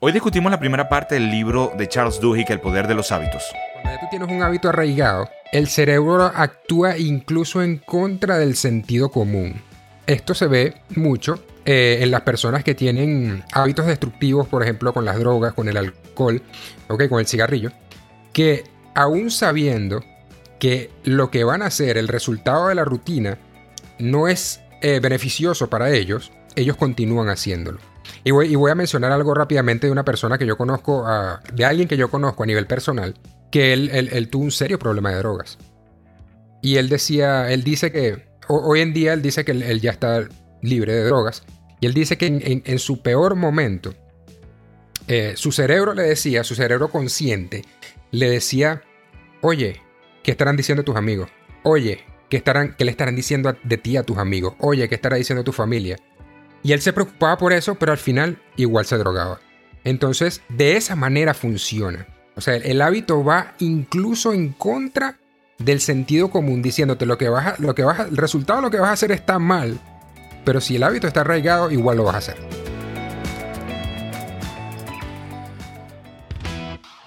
Hoy discutimos la primera parte del libro de Charles Duhigg, El poder de los hábitos. Cuando tú tienes un hábito arraigado, el cerebro actúa incluso en contra del sentido común. Esto se ve mucho eh, en las personas que tienen hábitos destructivos, por ejemplo, con las drogas, con el alcohol, okay, con el cigarrillo, que aún sabiendo que lo que van a hacer, el resultado de la rutina, no es eh, beneficioso para ellos, ellos continúan haciéndolo. Y voy, a mencionar algo rápidamente de una persona que yo conozco, de alguien que yo conozco a nivel personal, que él, tuvo un serio problema de drogas. Y él decía, él dice que, hoy en día él dice que él, ya está libre de drogas. Y él dice que en, su peor momento, eh, su cerebro le decía, su cerebro consciente, le decía, oye, ¿qué estarán diciendo tus amigos? Oye, ¿qué, estarán, qué le estarán diciendo de ti a tus amigos? Oye, ¿qué estará diciendo tu familia? Y él se preocupaba por eso, pero al final igual se drogaba. Entonces, de esa manera funciona. O sea, el hábito va incluso en contra del sentido común, diciéndote lo que vas lo que vas el resultado de lo que vas a hacer está mal, pero si el hábito está arraigado, igual lo vas a hacer.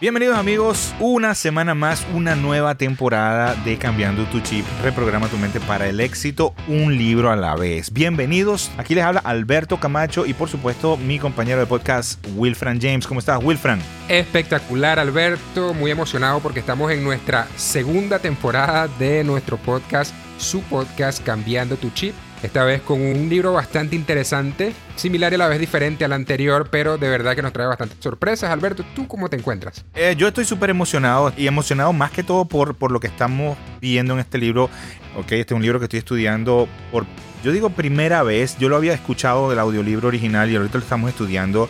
Bienvenidos amigos, una semana más, una nueva temporada de Cambiando tu Chip, reprograma tu mente para el éxito, un libro a la vez. Bienvenidos, aquí les habla Alberto Camacho y por supuesto mi compañero de podcast Wilfran James. ¿Cómo estás Wilfran? Espectacular Alberto, muy emocionado porque estamos en nuestra segunda temporada de nuestro podcast, su podcast Cambiando tu Chip esta vez con un libro bastante interesante, similar y a la vez diferente al anterior, pero de verdad que nos trae bastantes sorpresas. Alberto, ¿tú cómo te encuentras? Eh, yo estoy súper emocionado y emocionado más que todo por, por lo que estamos viendo en este libro. Ok, este es un libro que estoy estudiando por, yo digo primera vez, yo lo había escuchado del audiolibro original y ahorita lo estamos estudiando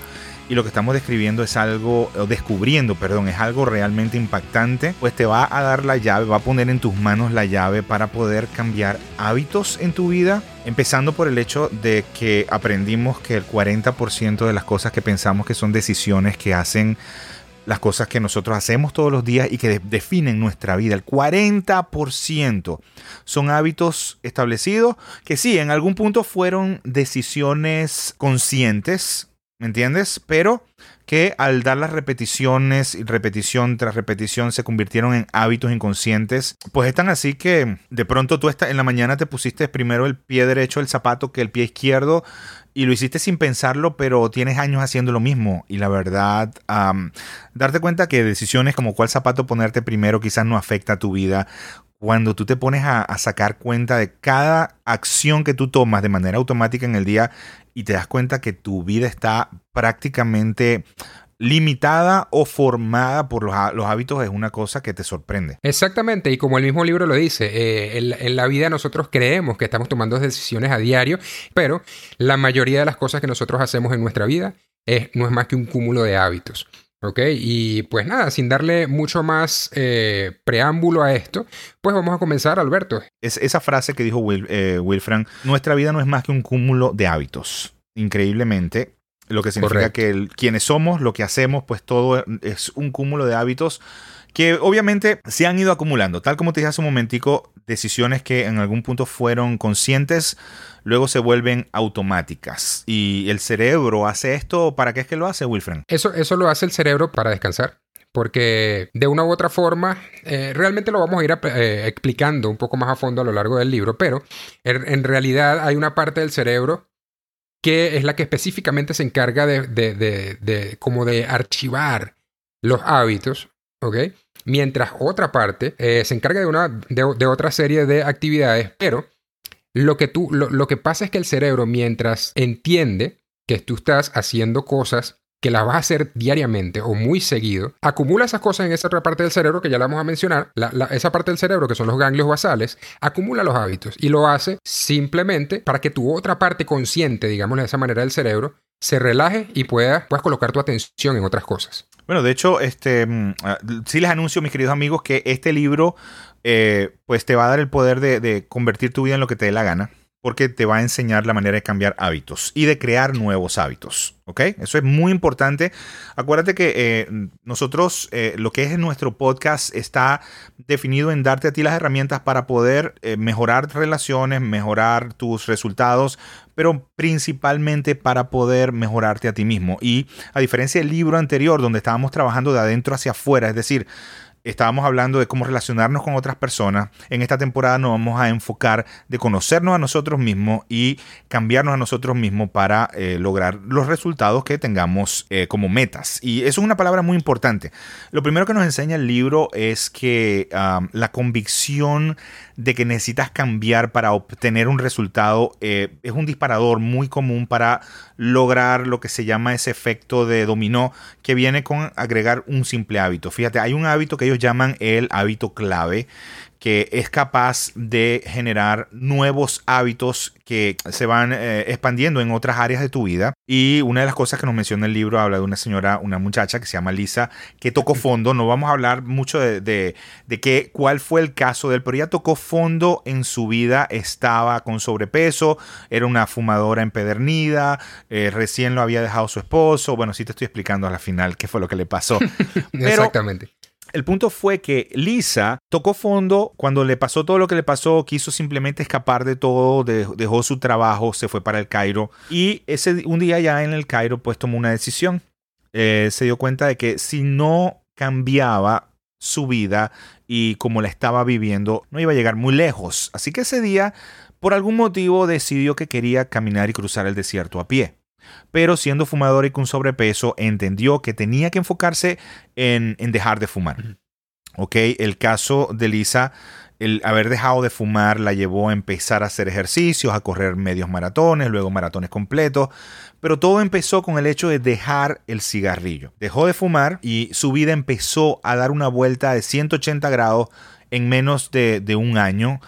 y lo que estamos describiendo es algo, o descubriendo, perdón, es algo realmente impactante, pues te va a dar la llave, va a poner en tus manos la llave para poder cambiar hábitos en tu vida, empezando por el hecho de que aprendimos que el 40% de las cosas que pensamos que son decisiones que hacen las cosas que nosotros hacemos todos los días y que definen nuestra vida. El 40% son hábitos establecidos que sí, en algún punto fueron decisiones conscientes, ¿Me entiendes? Pero que al dar las repeticiones y repetición tras repetición se convirtieron en hábitos inconscientes, pues están así que de pronto tú en la mañana te pusiste primero el pie derecho del zapato que el pie izquierdo y lo hiciste sin pensarlo, pero tienes años haciendo lo mismo y la verdad, darte cuenta que decisiones como cuál zapato ponerte primero quizás no afecta a tu vida cuando tú te pones a, sacar cuenta de cada acción que tú tomas de manera automática en el día y te das cuenta que tu vida está prácticamente limitada o formada por los, hábitos es una cosa que te sorprende. Exactamente, y como el mismo libro lo dice, eh, en, la vida nosotros creemos que estamos tomando decisiones a diario, pero la mayoría de las cosas que nosotros hacemos en nuestra vida no es más que un cúmulo de hábitos. Ok, y pues nada, sin darle mucho más eh, preámbulo a esto, pues vamos a comenzar, Alberto. Es esa frase que dijo Will, eh, Wilfran, nuestra vida no es más que un cúmulo de hábitos. Increíblemente, lo que significa que quienes somos, lo que hacemos, pues todo es un cúmulo de hábitos que obviamente se han ido acumulando. Tal como te dije hace un momentico, decisiones que en algún punto fueron conscientes, luego se vuelven automáticas. Y el cerebro hace esto, ¿para qué es que lo hace, Wilfred? Eso, eso lo hace el cerebro para descansar. Porque de una u otra forma, eh, realmente lo vamos a ir eh, explicando un poco más a fondo a lo largo del libro, pero en, realidad hay una parte del cerebro que es la que específicamente se encarga de, de como de archivar los hábitos ¿ok? Mientras otra parte eh, se encarga de, una, de, otra serie de actividades, pero lo que, tú, lo, que pasa es que el cerebro, mientras entiende que tú estás haciendo cosas que las vas a hacer diariamente o muy seguido, acumula esas cosas en esa otra parte del cerebro que ya la vamos a mencionar, esa parte del cerebro que son los ganglios basales, acumula los hábitos y lo hace simplemente para que tu otra parte consciente, digamos de esa manera del cerebro, se relaje y puedas, puedas colocar tu atención en otras cosas. Bueno, de hecho, este, mm, ah, sí les anuncio, mis queridos amigos, que este libro eh, pues te va a dar el poder de, convertir tu vida en lo que te dé la gana. Porque te va a enseñar la manera de cambiar hábitos y de crear nuevos hábitos. ¿Ok? Eso es muy importante. Acuérdate que eh, nosotros, eh, lo que es nuestro podcast está definido en darte a ti las herramientas para poder eh, mejorar relaciones, mejorar tus resultados, pero principalmente para poder mejorarte a ti mismo. Y a diferencia del libro anterior, donde estábamos trabajando de adentro hacia afuera, es decir, estábamos hablando de cómo relacionarnos con otras personas. En esta temporada nos vamos a enfocar de conocernos a nosotros mismos y cambiarnos a nosotros mismos para eh, lograr los resultados que tengamos eh, como metas. Y eso es una palabra muy importante. Lo primero que nos enseña el libro es que la convicción de que necesitas cambiar para obtener un resultado eh, es un disparador muy común para lograr lo que se llama ese efecto de dominó que viene con agregar un simple hábito. Fíjate, hay un hábito que ellos llaman el hábito clave que es capaz de generar nuevos hábitos que se van eh, expandiendo en otras áreas de tu vida. Y una de las cosas que nos menciona el libro habla de una señora, una muchacha que se llama Lisa, que tocó fondo. No vamos a hablar mucho de, de, qué, cuál fue el caso de él, pero ella tocó fondo en su vida, estaba con sobrepeso, era una fumadora empedernida, eh, recién lo había dejado su esposo. Bueno, sí te estoy explicando a la final qué fue lo que le pasó. Exactamente. El punto fue que Lisa tocó fondo cuando le pasó todo lo que le pasó, quiso simplemente escapar de todo, dejó su trabajo, se fue para el Cairo y ese un día ya en el Cairo pues tomó una decisión. Eh, se dio cuenta de que si no cambiaba su vida y como la estaba viviendo, no iba a llegar muy lejos. Así que ese día, por algún motivo, decidió que quería caminar y cruzar el desierto a pie pero siendo fumador y con sobrepeso, entendió que tenía que enfocarse en, dejar de fumar. Ok, el caso de Lisa, el haber dejado de fumar la llevó a empezar a hacer ejercicios, a correr medios maratones, luego maratones completos, pero todo empezó con el hecho de dejar el cigarrillo. Dejó de fumar y su vida empezó a dar una vuelta de 180 grados en menos de, de un año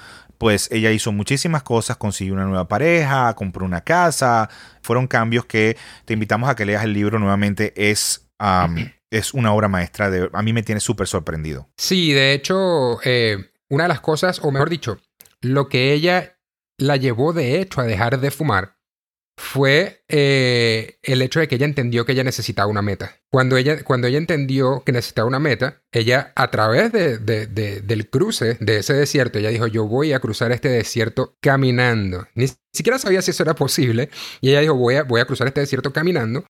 pues ella hizo muchísimas cosas, consiguió una nueva pareja, compró una casa, fueron cambios que te invitamos a que leas el libro nuevamente, es, es una obra maestra, de, a mí me tiene súper sorprendido. Sí, de hecho, eh, una de las cosas, o mejor dicho, lo que ella la llevó de hecho a dejar de fumar fue eh, el hecho de que ella entendió que ella necesitaba una meta. Cuando ella, cuando ella entendió que necesitaba una meta, ella a través de, del cruce de ese desierto, ella dijo, yo voy a cruzar este desierto caminando. Ni siquiera sabía si eso era posible. Y ella dijo, voy a, voy a cruzar este desierto caminando.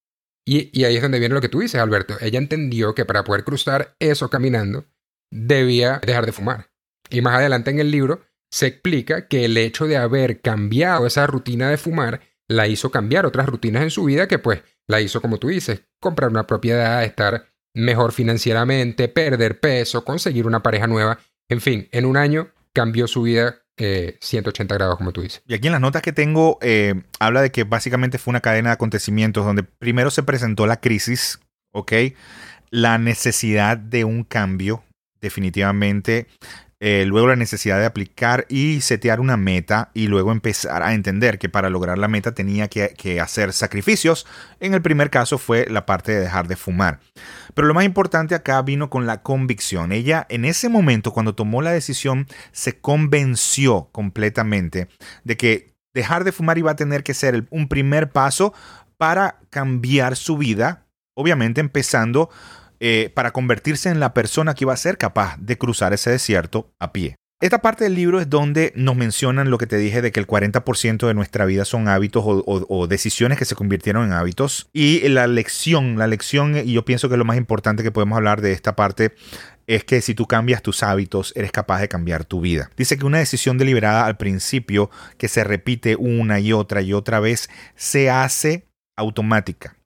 Y, y ahí es donde viene lo que tú dices, Alberto. Ella entendió que para poder cruzar eso caminando, debía dejar de fumar. Y más adelante en el libro se explica que el hecho de haber cambiado esa rutina de fumar la hizo cambiar otras rutinas en su vida que pues la hizo como tú dices, comprar una propiedad, estar mejor financieramente, perder peso, conseguir una pareja nueva, en fin, en un año cambió su vida 180 eh, grados, como tú dices. Y aquí en las notas que tengo, eh, habla de que básicamente fue una cadena de acontecimientos donde primero se presentó la crisis, ¿ok? La necesidad de un cambio, definitivamente. Eh, luego la necesidad de aplicar y setear una meta y luego empezar a entender que para lograr la meta tenía que, hacer sacrificios. En el primer caso fue la parte de dejar de fumar. Pero lo más importante acá vino con la convicción. Ella en ese momento, cuando tomó la decisión, se convenció completamente de que dejar de fumar iba a tener que ser un primer paso para cambiar su vida, obviamente empezando eh, para convertirse en la persona que iba a ser capaz de cruzar ese desierto a pie. Esta parte del libro es donde nos mencionan lo que te dije de que el 40% de nuestra vida son hábitos o, decisiones que se convirtieron en hábitos. Y la lección, la lección, y yo pienso que lo más importante que podemos hablar de esta parte es que si tú cambias tus hábitos, eres capaz de cambiar tu vida. Dice que una decisión deliberada al principio, que se repite una y otra y otra vez, se hace automática.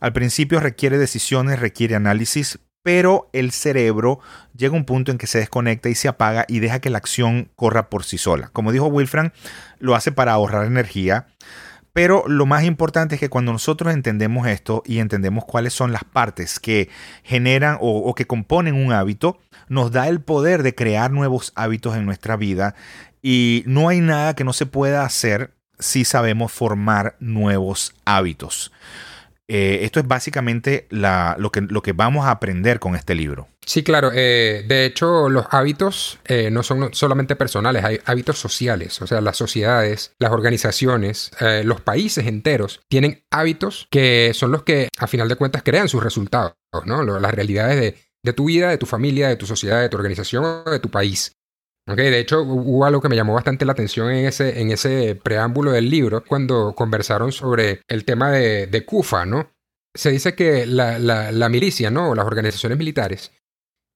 Al principio requiere decisiones, requiere análisis, pero el cerebro llega a un punto en que se desconecta y se apaga y deja que la acción corra por sí sola. Como dijo Wilfran, lo hace para ahorrar energía. Pero lo más importante es que cuando nosotros entendemos esto y entendemos cuáles son las partes que generan o, o, que componen un hábito, nos da el poder de crear nuevos hábitos en nuestra vida y no hay nada que no se pueda hacer si sabemos formar nuevos hábitos. Eh, esto es básicamente lo, que, vamos a aprender con este libro. Sí, claro. Eh, de hecho, los hábitos eh, no son solamente personales, hay hábitos sociales. O sea, las sociedades, las organizaciones, los países enteros tienen hábitos que son los que, a final de cuentas, crean sus resultados, ¿no? Las realidades de, de tu vida, de tu familia, de tu sociedad, de tu organización de tu país. Okay, de hecho, hubo algo que me llamó bastante la atención en ese, en ese preámbulo del libro, cuando conversaron sobre el tema de, de Kufa, ¿no? Se dice que la, la, milicia, ¿no? O las organizaciones militares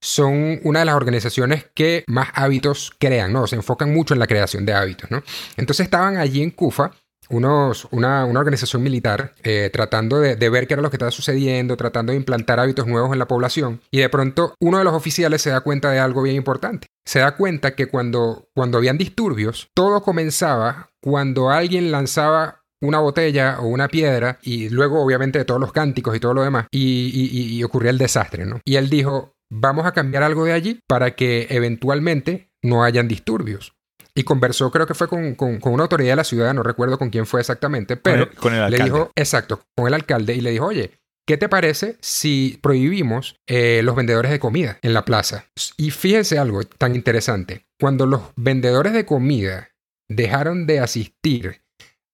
son una de las organizaciones que más hábitos crean, ¿no? Se enfocan mucho en la creación de hábitos, ¿no? Entonces estaban allí en Kufa unos, una, organización militar eh, tratando de, ver qué era lo que estaba sucediendo, tratando de implantar hábitos nuevos en la población. Y de pronto uno de los oficiales se da cuenta de algo bien importante. Se da cuenta que cuando, cuando habían disturbios, todo comenzaba cuando alguien lanzaba una botella o una piedra y luego obviamente de todos los cánticos y todo lo demás y, y ocurría el desastre, ¿no? Y él dijo, vamos a cambiar algo de allí para que eventualmente no hayan disturbios y conversó, creo que fue con, una autoridad de la ciudad, no recuerdo con quién fue exactamente, pero con el, le dijo, exacto, con el alcalde y le dijo, oye, ¿Qué te parece si prohibimos eh, los vendedores de comida en la plaza? Y fíjense algo tan interesante. Cuando los vendedores de comida dejaron de asistir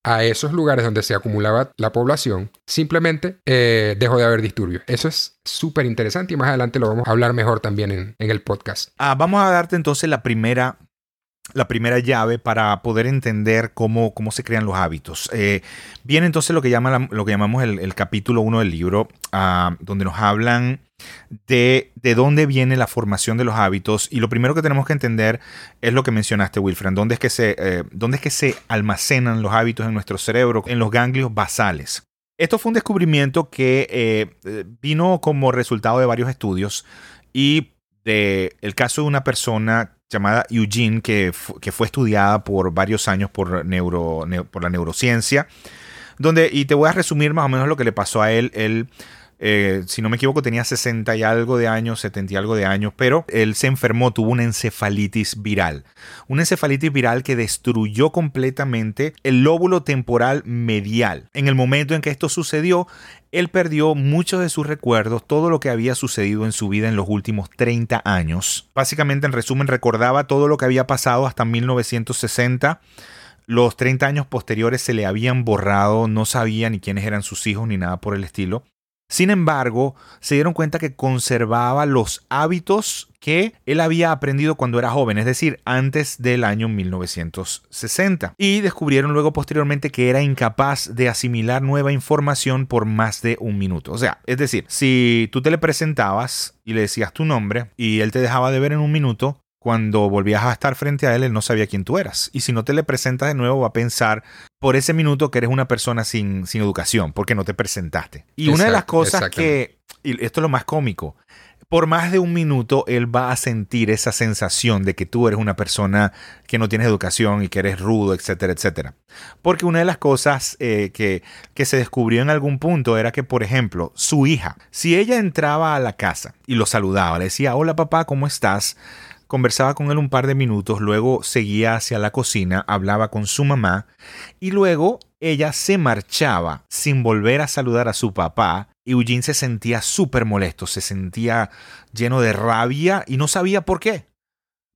a esos lugares donde se acumulaba la población, simplemente eh, dejó de haber disturbios. Eso es súper interesante y más adelante lo vamos a hablar mejor también en, en el podcast. Ah, vamos a darte entonces la primera la primera llave para poder entender cómo, cómo se crean los hábitos. Eh, viene entonces lo que, llama lo que llamamos el, capítulo 1 del libro, ah, donde nos hablan de, de, dónde viene la formación de los hábitos. Y lo primero que tenemos que entender es lo que mencionaste, Wilfred, dónde es que se, eh, dónde es que se almacenan los hábitos en nuestro cerebro, en los ganglios basales. Esto fue un descubrimiento que eh, vino como resultado de varios estudios y de el caso de una persona llamada Eugene, que, que fue estudiada por varios años por, neuro, por la neurociencia. Donde, y te voy a resumir más o menos lo que le pasó a él. Él, eh, si no me equivoco, tenía 60 y algo de años, 70 y algo de años, pero él se enfermó, tuvo una encefalitis viral. Una encefalitis viral que destruyó completamente el lóbulo temporal medial. En el momento en que esto sucedió, él perdió muchos de sus recuerdos, todo lo que había sucedido en su vida en los últimos 30 años. Básicamente, en resumen, recordaba todo lo que había pasado hasta 1960. Los 30 años posteriores se le habían borrado, no sabía ni quiénes eran sus hijos ni nada por el estilo. Sin embargo, se dieron cuenta que conservaba los hábitos que él había aprendido cuando era joven, es decir, antes del año 1960. Y descubrieron luego posteriormente que era incapaz de asimilar nueva información por más de un minuto. O sea, es decir, si tú te le presentabas y le decías tu nombre y él te dejaba de ver en un minuto, cuando volvías a estar frente a él, él no sabía quién tú eras. Y si no te le presentas de nuevo, va a pensar por ese minuto que eres una persona sin, sin educación, porque no te presentaste. Y una de las cosas que, y esto es lo más cómico, por más de un minuto él va a sentir esa sensación de que tú eres una persona que no tienes educación y que eres rudo, etcétera, etcétera. Porque una de las cosas eh, que, que se descubrió en algún punto era que, por ejemplo, su hija, si ella entraba a la casa y lo saludaba, le decía, hola papá, ¿cómo estás? Conversaba con él un par de minutos, luego seguía hacia la cocina, hablaba con su mamá y luego ella se marchaba sin volver a saludar a su papá y Eugene se sentía súper molesto, se sentía lleno de rabia y no sabía por qué.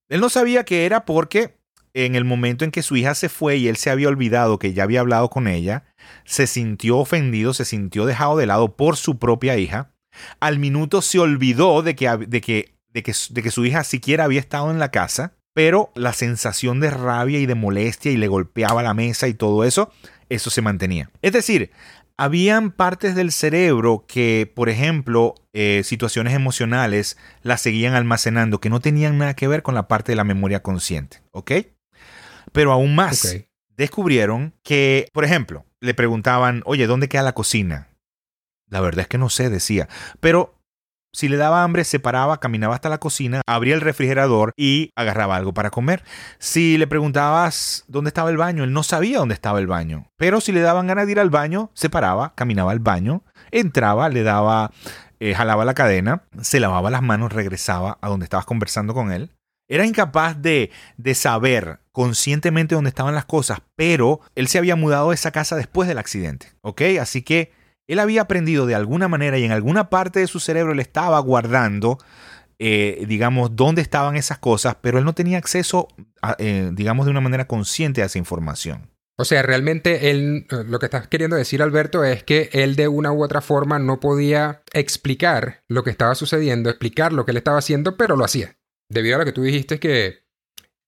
Él no sabía que era porque en el momento en que su hija se fue y él se había olvidado que ya había hablado con ella, se sintió ofendido, se sintió dejado de lado por su propia hija. Al minuto se olvidó de que, de que de que, de que su hija siquiera había estado en la casa, pero la sensación de rabia y de molestia y le golpeaba la mesa y todo eso, eso se mantenía. Es decir, habían partes del cerebro que, por ejemplo, eh, situaciones emocionales las seguían almacenando que no tenían nada que ver con la parte de la memoria consciente, ¿ok? Pero aún más, descubrieron que, por ejemplo, le preguntaban, oye, ¿dónde queda la cocina? La verdad es que no sé, decía, pero si le daba hambre, se paraba, caminaba hasta la cocina, abría el refrigerador y agarraba algo para comer. Si le preguntabas dónde estaba el baño, él no sabía dónde estaba el baño. Pero si le daban ganas de ir al baño, se paraba, caminaba al baño, entraba, le daba, eh, jalaba la cadena, se lavaba las manos, regresaba a donde estabas conversando con él. Era incapaz de, de saber conscientemente dónde estaban las cosas, pero él se había mudado de esa casa después del accidente, ¿ok? Así que él había aprendido de alguna manera y en alguna parte de su cerebro le estaba guardando, eh, digamos, dónde estaban esas cosas, pero él no tenía acceso, eh, digamos, de una manera consciente a esa información. O sea, realmente él, lo que estás queriendo decir, Alberto, es que él de una u otra forma no podía explicar lo que estaba sucediendo, explicar lo que él estaba haciendo, pero lo hacía. Debido a lo que tú dijiste que,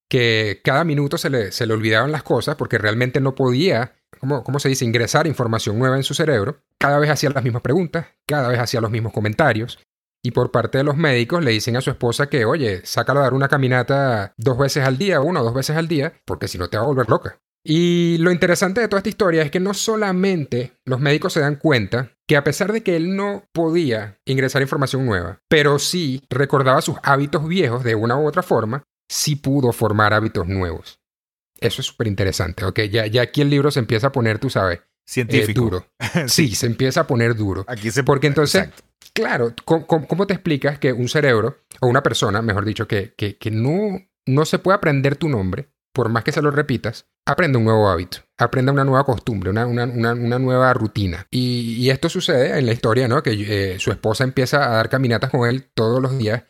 que cada minuto se le, se le olvidaban las cosas porque realmente no podía, ¿cómo, ¿cómo se dice?, ingresar información nueva en su cerebro. Cada vez hacía las mismas preguntas, cada vez hacía los mismos comentarios. Y por parte de los médicos le dicen a su esposa que, oye, sácalo a dar una caminata dos veces al día, una o dos veces al día, porque si no te va a volver loca. Y lo interesante de toda esta historia es que no solamente los médicos se dan cuenta que a pesar de que él no podía ingresar información nueva, pero sí recordaba sus hábitos viejos de una u otra forma, sí pudo formar hábitos nuevos. Eso es súper interesante, ¿ok? Ya, ya aquí el libro se empieza a poner, tú sabes, eh, Científico. duro. sí. se empieza a poner duro. Aquí se Porque entonces, Exacto. claro, ¿cómo, cómo- te explicas que un cerebro, o una persona, mejor dicho, que, que, que no, no se puede aprender tu nombre, por más que se lo repitas, aprende un nuevo hábito, aprende una nueva costumbre, una, una, una, una nueva rutina. Y, y esto sucede en la historia, ¿no? Que eh, su esposa empieza a dar caminatas con él todos los días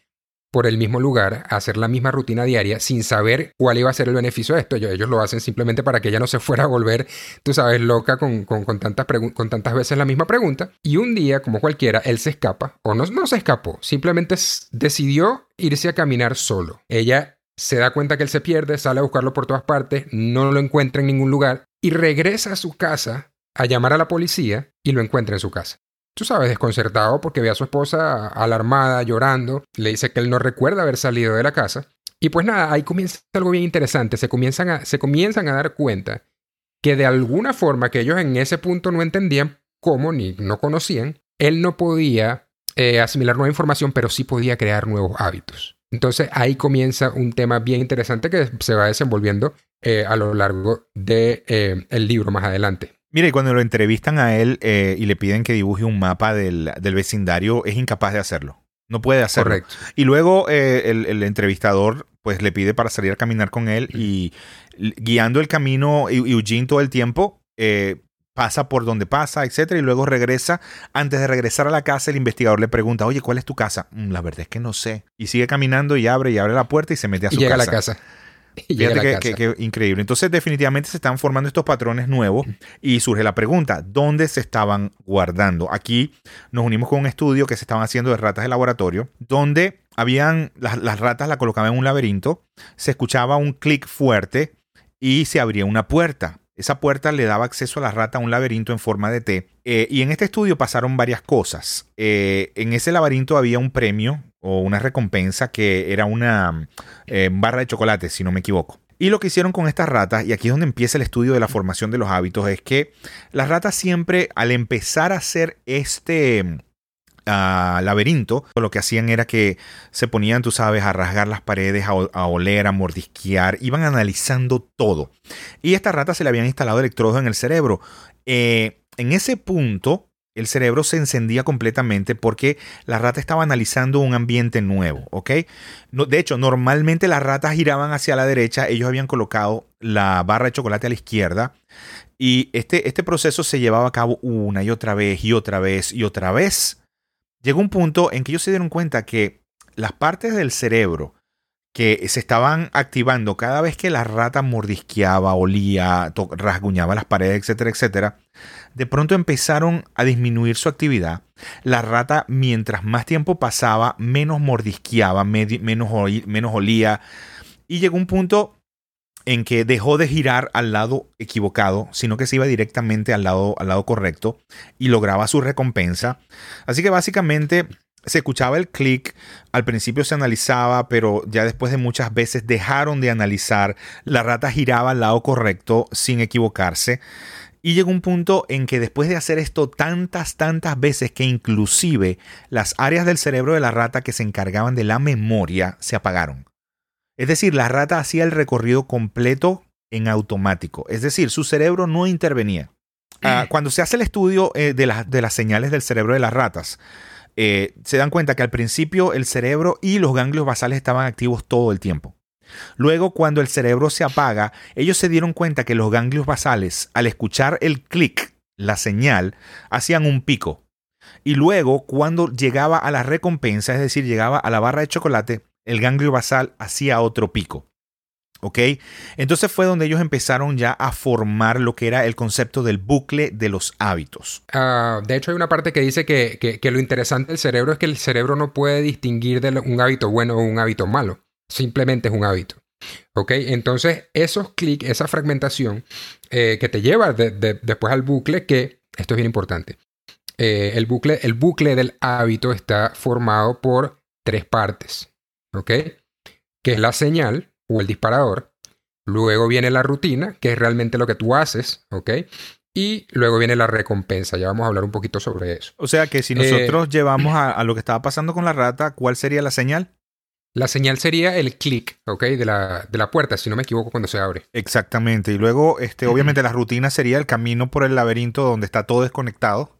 por el mismo lugar, hacer la misma rutina diaria, sin saber cuál iba a ser el beneficio de esto. Ellos, lo hacen simplemente para que ella no se fuera a volver, tú sabes, loca con, con, con tantas, con tantas veces la misma pregunta. Y un día, como cualquiera, él se escapa, o no, no se escapó, simplemente decidió irse a caminar solo. Ella se da cuenta que él se pierde, sale a buscarlo por todas partes, no lo encuentra en ningún lugar y regresa a su casa a llamar a la policía y lo encuentra en su casa. Tú sabes, desconcertado porque ve a su esposa alarmada, llorando, le dice que él no recuerda haber salido de la casa. Y pues nada, ahí comienza algo bien interesante, se comienzan a, se comienzan a dar cuenta que de alguna forma que ellos en ese punto no entendían cómo ni no conocían, él no podía eh, asimilar nueva información, pero sí podía crear nuevos hábitos. Entonces ahí comienza un tema bien interesante que se va desenvolviendo eh, a lo largo del de, eh, libro más adelante. Mira, y cuando lo entrevistan a él eh, y le piden que dibuje un mapa del, del, vecindario, es incapaz de hacerlo. No puede hacerlo. Correcto. Y luego eh, el, el, entrevistador pues le pide para salir a caminar con él y guiando el camino Eugene todo el tiempo eh, pasa por donde pasa, etcétera, y luego regresa. Antes de regresar a la casa, el investigador le pregunta, oye, ¿cuál es tu casa? Mm, la verdad es que no sé. Y sigue caminando y abre y abre la puerta y se mete a su y llega casa. a la casa. Y Fíjate que, que, que, increíble. Entonces, definitivamente se están formando estos patrones nuevos y surge la pregunta: ¿dónde se estaban guardando? Aquí nos unimos con un estudio que se estaban haciendo de ratas de laboratorio, donde habían las, las ratas la colocaban en un laberinto, se escuchaba un clic fuerte y se abría una puerta. Esa puerta le daba acceso a la rata a un laberinto en forma de T. Eh, y en este estudio pasaron varias cosas. Eh, en ese laberinto había un premio o una recompensa que era una eh, barra de chocolate, si no me equivoco. Y lo que hicieron con estas ratas, y aquí es donde empieza el estudio de la formación de los hábitos, es que las ratas siempre, al empezar a hacer este uh, laberinto, lo que hacían era que se ponían, tú sabes, a rasgar las paredes, a, a, oler, a mordisquear, iban analizando todo. Y a esta rata se le habían instalado electrodos en el cerebro. Eh, en ese punto, el cerebro se encendía completamente porque la rata estaba analizando un ambiente nuevo, ¿ok? De hecho, normalmente las ratas giraban hacia la derecha, ellos habían colocado la barra de chocolate a la izquierda y este, este proceso se llevaba a cabo una y otra vez y otra vez y otra vez. Llegó un punto en que ellos se dieron cuenta que las partes del cerebro que se estaban activando cada vez que la rata mordisqueaba, olía, rasguñaba las paredes, etcétera, etcétera, de pronto empezaron a disminuir su actividad. La rata, mientras más tiempo pasaba, menos mordisqueaba, menos, olía. Y llegó un punto en que dejó de girar al lado equivocado, sino que se iba directamente al lado, al lado correcto y lograba su recompensa. Así que básicamente se escuchaba el clic, al principio se analizaba, pero ya después de muchas veces dejaron de analizar, la rata giraba al lado correcto sin equivocarse. Y llegó un punto en que después de hacer esto tantas, tantas veces que inclusive las áreas del cerebro de la rata que se encargaban de la memoria se apagaron. Es decir, la rata hacía el recorrido completo en automático. Es decir, su cerebro no intervenía. Uh, cuando se hace el estudio eh, de, la, de las señales del cerebro de las ratas, eh, se dan cuenta que al principio el cerebro y los ganglios basales estaban activos todo el tiempo. Luego, cuando el cerebro se apaga, ellos se dieron cuenta que los ganglios basales, al escuchar el clic la señal, hacían un pico. Y luego, cuando llegaba a la recompensa, es decir, llegaba a la barra de chocolate, el ganglio basal hacía otro pico. ¿Ok? Entonces fue donde ellos empezaron ya a formar lo que era el concepto del bucle de los hábitos. Ah, de hecho, hay una parte que dice que, lo interesante del cerebro es que el cerebro no puede distinguir de un hábito bueno o un hábito malo. Simplemente es un hábito. ¿Ok? Entonces, esos clics, esa fragmentación eh, que te lleva después al bucle, que esto es bien importante. Eh, el, bucle, el bucle del hábito está formado por tres partes. ¿Ok? Que es la señal, o el disparador. Luego viene la rutina, que es realmente lo que tú haces, ¿ok? Y luego viene la recompensa. Ya vamos a hablar un poquito sobre eso. O sea que si nosotros eh, llevamos a, lo que estaba pasando con la rata, ¿cuál sería la señal? La señal sería el clic, ¿ok? De la, de la, puerta, si no me equivoco, cuando se abre. Exactamente. Y luego, este, obviamente, la rutina sería el camino por el laberinto donde está todo desconectado.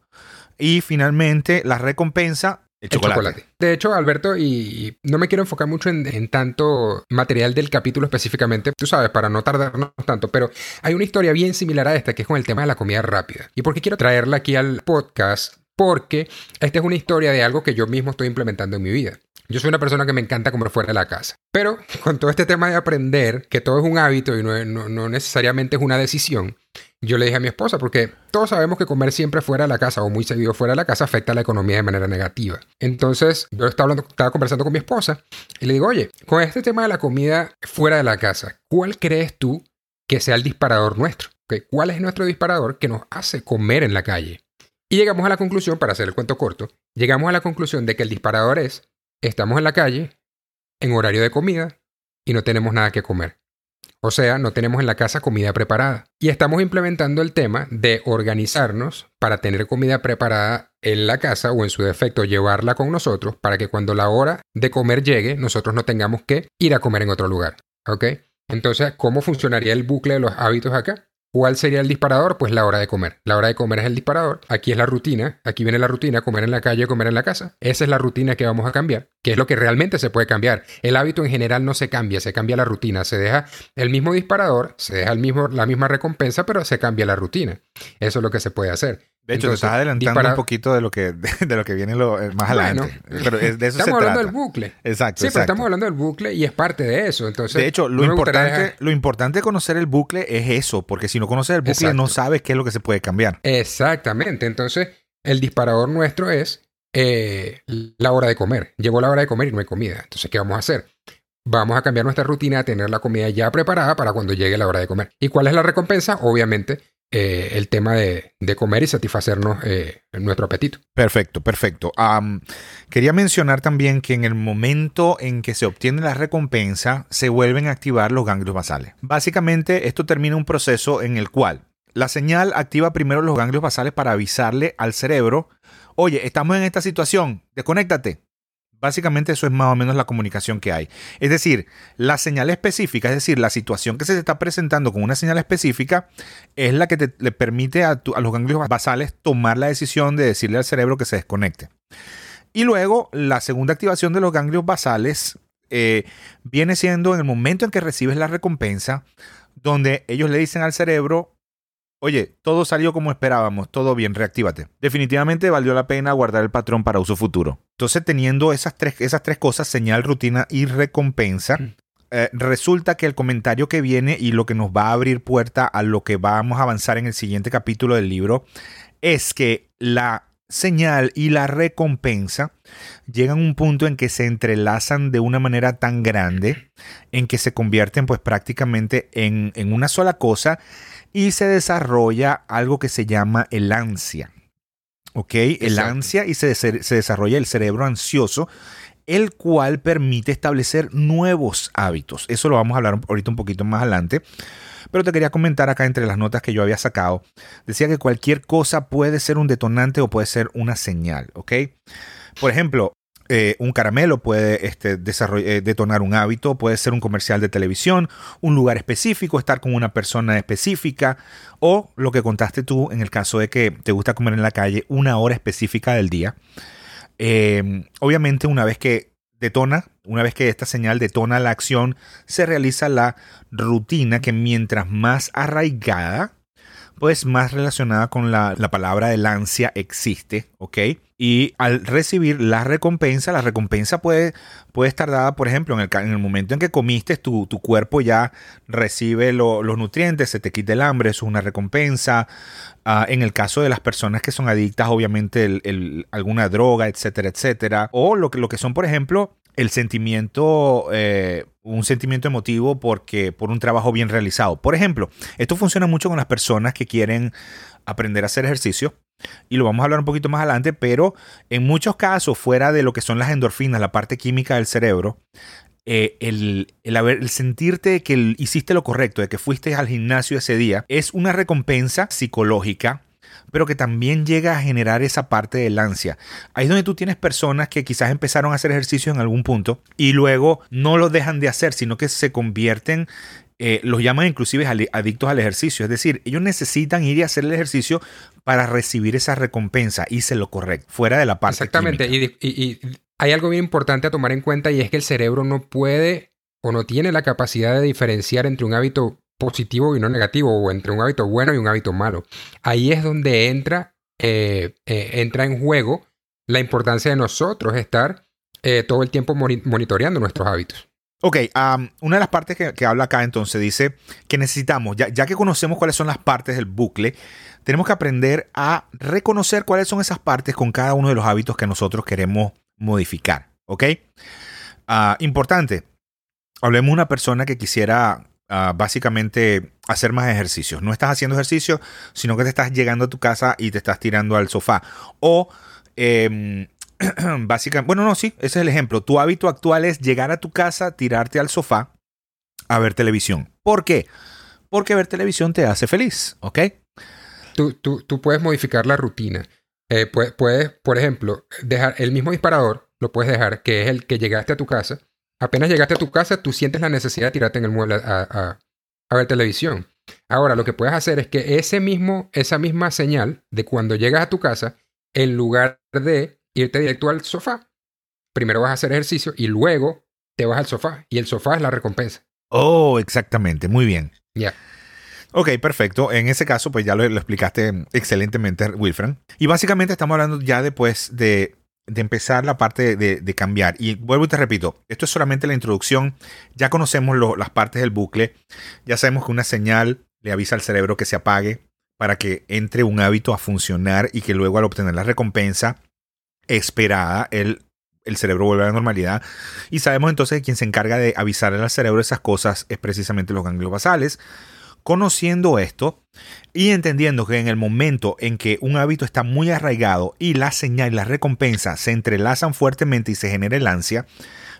Y finalmente, la recompensa el chocolate. De hecho, Alberto, y no me quiero enfocar mucho en, tanto material del capítulo específicamente, tú sabes, para no tardarnos tanto, pero hay una historia bien similar a esta que es con el tema de la comida rápida. ¿Y por qué quiero traerla aquí al podcast? Porque esta es una historia de algo que yo mismo estoy implementando en mi vida. Yo soy una persona que me encanta comer fuera de la casa. Pero con todo este tema de aprender que todo es un hábito y no, no necesariamente es una decisión, yo le dije a mi esposa, porque todos sabemos que comer siempre fuera de la casa o muy seguido fuera de la casa afecta a la economía de manera negativa. Entonces, yo estaba, hablando, estaba conversando con mi esposa y le digo, oye, con este tema de la comida fuera de la casa, ¿cuál crees tú que sea el disparador nuestro? ¿Cuál es nuestro disparador que nos hace comer en la calle? Y llegamos a la conclusión, para hacer el cuento corto, llegamos a la conclusión de que el disparador es, estamos en la calle, en horario de comida, y no tenemos nada que comer. O sea, no tenemos en la casa comida preparada. Y estamos implementando el tema de organizarnos para tener comida preparada en la casa o en su defecto llevarla con nosotros para que cuando la hora de comer llegue nosotros no tengamos que ir a comer en otro lugar. ¿Ok? Entonces, ¿cómo funcionaría el bucle de los hábitos acá? ¿Cuál sería el disparador? Pues la hora de comer. La hora de comer es el disparador. Aquí es la rutina. Aquí viene la rutina, comer en la calle, comer en la casa. Esa es la rutina que vamos a cambiar, que es lo que realmente se puede cambiar. El hábito en general no se cambia, se cambia la rutina. Se deja el mismo disparador, se deja el mismo, la misma recompensa, pero se cambia la rutina. Eso es lo que se puede hacer. De hecho, te estás adelantando un poquito de lo que, de, lo que viene lo, eh, más adelante. pero de eso estamos hablando del bucle. Exacto. Sí, pero estamos hablando del bucle y es parte de eso. Entonces, de hecho, lo, importante, lo importante de conocer el bucle es eso, porque si no conoces el bucle no sabes qué es lo que se puede cambiar. Exactamente. Entonces, el disparador nuestro es eh, la hora de comer. Llegó la hora de comer y no hay comida. Entonces, ¿qué vamos a hacer? Vamos a cambiar nuestra rutina a tener la comida ya preparada para cuando llegue la hora de comer. ¿Y cuál es la recompensa? Obviamente, eh, el tema de, comer y satisfacernos eh, nuestro apetito. Perfecto, perfecto. quería mencionar también que en el momento en que se obtiene la recompensa, se vuelven a activar los ganglios basales. Básicamente, esto termina un proceso en el cual la señal activa primero los ganglios basales para avisarle al cerebro, oye, estamos en esta situación, desconéctate. Básicamente eso es más o menos la comunicación que hay. Es decir, la señal específica, es decir, la situación que se te está presentando con una señal específica, es la que te, le permite a, los ganglios basales tomar la decisión de decirle al cerebro que se desconecte. Y luego, la segunda activación de los ganglios basales eh, viene siendo en el momento en que recibes la recompensa, donde ellos le dicen al cerebro, Oye, todo salió como esperábamos, todo bien, reactívate. Definitivamente valió la pena guardar el patrón para uso futuro. Entonces, teniendo esas tres, esas tres cosas, señal, rutina y recompensa, mm. eh, resulta que el comentario que viene y lo que nos va a abrir puerta a lo que vamos a avanzar en el siguiente capítulo del libro es que la señal y la recompensa llegan a un punto en que se entrelazan de una manera tan grande en que se convierten pues prácticamente en, en una sola cosa y se desarrolla algo que se llama el ansia. ¿Ok? El ansia y se, se desarrolla el cerebro ansioso, el cual permite establecer nuevos hábitos. Eso lo vamos a hablar ahorita un poquito más adelante. Pero te quería comentar acá entre las notas que yo había sacado. Decía que cualquier cosa puede ser un detonante o puede ser una señal, ¿ok? Por ejemplo, eh, un caramelo puede este, eh, detonar un hábito, puede ser un comercial de televisión, un lugar específico, estar con una persona específica o lo que contaste tú en el caso de que te gusta comer en la calle una hora específica del día. Em, obviamente una vez que detona, una vez que esta señal detona la acción, se realiza la rutina que mientras más arraigada, pues más relacionada con la, la palabra del ansia existe, ¿ok? Y al recibir la recompensa, la recompensa puede, puede estar dada, por ejemplo, en el, en el momento en que comiste, tu, tu cuerpo ya recibe los nutrientes, se te quita el hambre, eso es una recompensa. Uh, en el caso de las personas que son adictas, obviamente, alguna droga, etcétera, etcétera. O lo que, lo que son, por ejemplo, el sentimiento, eh, un sentimiento emotivo porque, por un trabajo bien realizado. Por ejemplo, esto funciona mucho con las personas que quieren aprender a hacer ejercicio. Y lo vamos a hablar un poquito más adelante, pero en muchos casos, fuera de lo que son las endorfinas, la parte química del cerebro, eh, el, el, sentirte que hiciste lo correcto, de que fuiste al gimnasio ese día, es una recompensa psicológica pero que también llega a generar esa parte del ansia. Ahí es donde tú tienes personas que quizás empezaron a hacer ejercicio en algún punto y luego no lo dejan de hacer, sino que se convierten eh, los llaman inclusive adictos al ejercicio. Es decir, ellos necesitan ir y hacer el ejercicio para recibir esa recompensa. Hice lo correcto, fuera de la parte. Exactamente. Y, y, y, hay algo bien importante a tomar en cuenta y es que el cerebro no puede o no tiene la capacidad de diferenciar entre un hábito positivo y no negativo, o entre un hábito bueno y un hábito malo. Ahí es donde entra, eh, eh, entra en juego la importancia de nosotros estar eh, todo el tiempo monitoreando nuestros hábitos. Ok, una de las partes que, habla acá entonces dice que necesitamos, ya, ya que conocemos cuáles son las partes del bucle, tenemos que aprender a reconocer cuáles son esas partes con cada uno de los hábitos que nosotros queremos modificar. ¿Ok? Uh, importante, hablemos de una persona que quisiera básicamente hacer más ejercicios. No estás haciendo ejercicio, sino que te estás llegando a tu casa y te estás tirando al sofá. O eh, básicamente, bueno, no, sí, ese es el ejemplo. Tu hábito actual es llegar a tu casa, tirarte al sofá a ver televisión. ¿Por qué? Porque ver televisión te hace feliz, ¿ok? Tú, tú, tú puedes modificar la rutina. Eh, puedes, por ejemplo, dejar el mismo disparador, lo puedes dejar, que es el que llegaste a tu casa. Apenas llegaste a tu casa, tú sientes la necesidad de tirarte en el mueble a, a, a ver televisión. Ahora, lo que puedes hacer es que ese mismo, esa misma señal de cuando llegas a tu casa, en lugar de irte directo al sofá. Primero vas a hacer ejercicio y luego te vas al sofá. Y el sofá es la recompensa. Oh, exactamente. Muy bien. Ya. Yeah. Ok, perfecto. En ese caso, pues ya lo, lo, explicaste excelentemente, Wilfran. Y básicamente estamos hablando ya después de, de empezar la parte de, cambiar. Y vuelvo y te repito, esto es solamente la introducción. Ya conocemos las partes del bucle. Ya sabemos que una señal le avisa al cerebro que se apague para que entre un hábito a funcionar y que luego al obtener la recompensa esperada, el, el cerebro vuelve a la normalidad. Y sabemos entonces que quien se encarga de avisar al cerebro esas cosas es precisamente los ganglios basales. Conociendo esto y entendiendo que en el momento en que un hábito está muy arraigado y la señal y la recompensa se entrelazan fuertemente y se genera el ansia,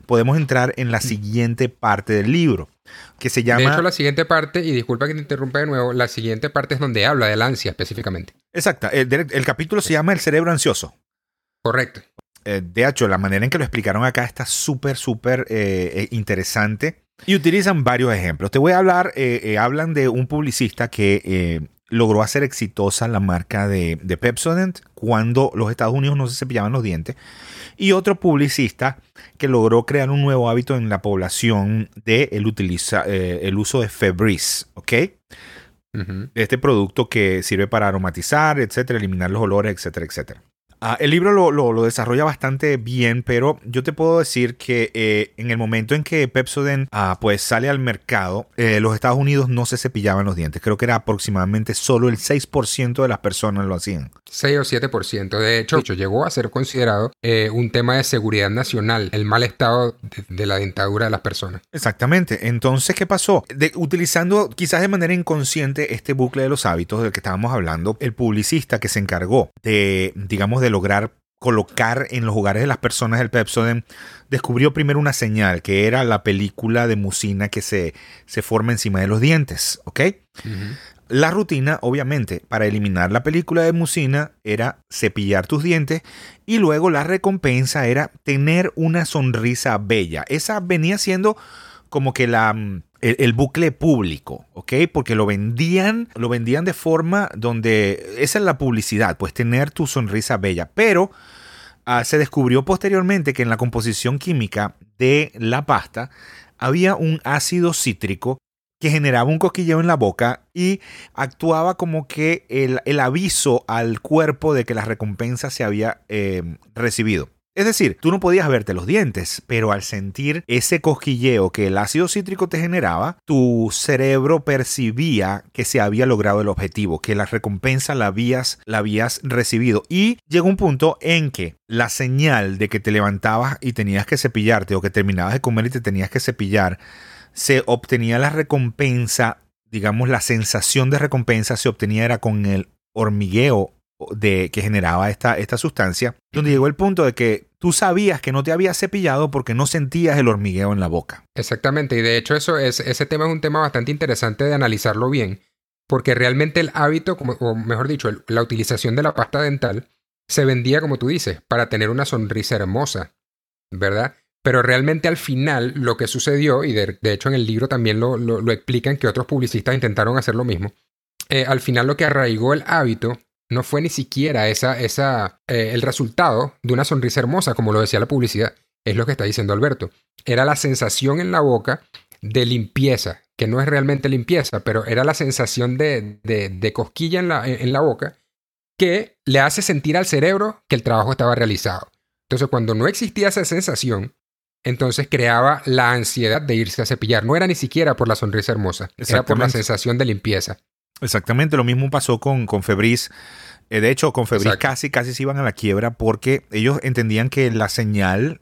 podemos entrar en la siguiente parte del libro, que se llama... De hecho, la siguiente parte, y disculpa que te interrumpa de nuevo, la siguiente parte es donde habla del ansia específicamente. Exacto, el, el capítulo se llama El cerebro ansioso. Correcto. Eh, de hecho, la manera en que lo explicaron acá está súper, súper eh, interesante. Y utilizan varios ejemplos. Te voy a hablar, eh, eh hablan de un publicista que eh, logró hacer exitosa la marca de, de, Pepsodent cuando los Estados Unidos no se cepillaban los dientes. Y otro publicista que logró crear un nuevo hábito en la población de el, utiliza, eh, el uso de Febreze, ¿ok? Uh -huh. Este producto que sirve para aromatizar, etcétera, eliminar los olores, etcétera, etcétera. Uh, el libro lo, lo, lo, desarrolla bastante bien, pero yo te puedo decir que eh, en el momento en que Pepsodent uh, pues sale al mercado, eh, los Estados Unidos no se cepillaban los dientes. Creo que era aproximadamente solo el 6% de las personas lo hacían. 6 o 7%. De hecho, hecho llegó a ser considerado eh, un tema de seguridad nacional, el mal estado de, de, la dentadura de las personas. Exactamente. Entonces, ¿qué pasó? De, utilizando quizás de manera inconsciente este bucle de los hábitos del que estábamos hablando, el publicista que se encargó de, digamos, de lograr colocar en los hogares de las personas el Pepsodent, descubrió primero una señal que era la película de mucina que se, se forma encima de los dientes, ¿ok? Uh -huh. La rutina, obviamente, para eliminar la película de mucina era cepillar tus dientes y luego la recompensa era tener una sonrisa bella. Esa venía siendo como que la el, el, bucle público, ¿ok? Porque lo vendían, lo vendían de forma donde esa es la publicidad, pues tener tu sonrisa bella. Pero uh, se descubrió posteriormente que en la composición química de la pasta había un ácido cítrico que generaba un cosquilleo en la boca y actuaba como que el, aviso al cuerpo de que la recompensa se había eh, recibido. Es decir, tú no podías verte los dientes, pero al sentir ese cosquilleo que el ácido cítrico te generaba, tu cerebro percibía que se había logrado el objetivo, que la recompensa la habías, la habías recibido. Y llegó un punto en que la señal de que te levantabas y tenías que cepillarte o que terminabas de comer y te tenías que cepillar, se obtenía la recompensa, digamos, la sensación de recompensa se obtenía era con el hormigueo de, que generaba esta, esta sustancia, donde llegó el punto de que tú sabías que no te habías cepillado porque no sentías el hormigueo en la boca. Exactamente, y de hecho eso es, ese tema es un tema bastante interesante de analizarlo bien, porque realmente el hábito, o mejor dicho, la utilización de la pasta dental se vendía, como tú dices, para tener una sonrisa hermosa, ¿verdad? Pero realmente al final lo que sucedió, y de, hecho en el libro también lo, lo, explican que otros publicistas intentaron hacer lo mismo, eh, al final lo que arraigó el hábito no fue ni siquiera esa, esa, eh, el resultado de una sonrisa hermosa, como lo decía la publicidad. Es lo que está diciendo Alberto. Era la sensación en la boca de limpieza, que no es realmente limpieza, pero era la sensación de, de, cosquilla en la, en la boca que le hace sentir al cerebro que el trabajo estaba realizado. Entonces, cuando no existía esa sensación, entonces creaba la ansiedad de irse a cepillar. No era ni siquiera por la sonrisa hermosa, era por la sensación de limpieza. Exactamente, lo mismo pasó con, con Febris. Eh, de hecho, con Febris casi, casi se iban a la quiebra porque ellos entendían que la señal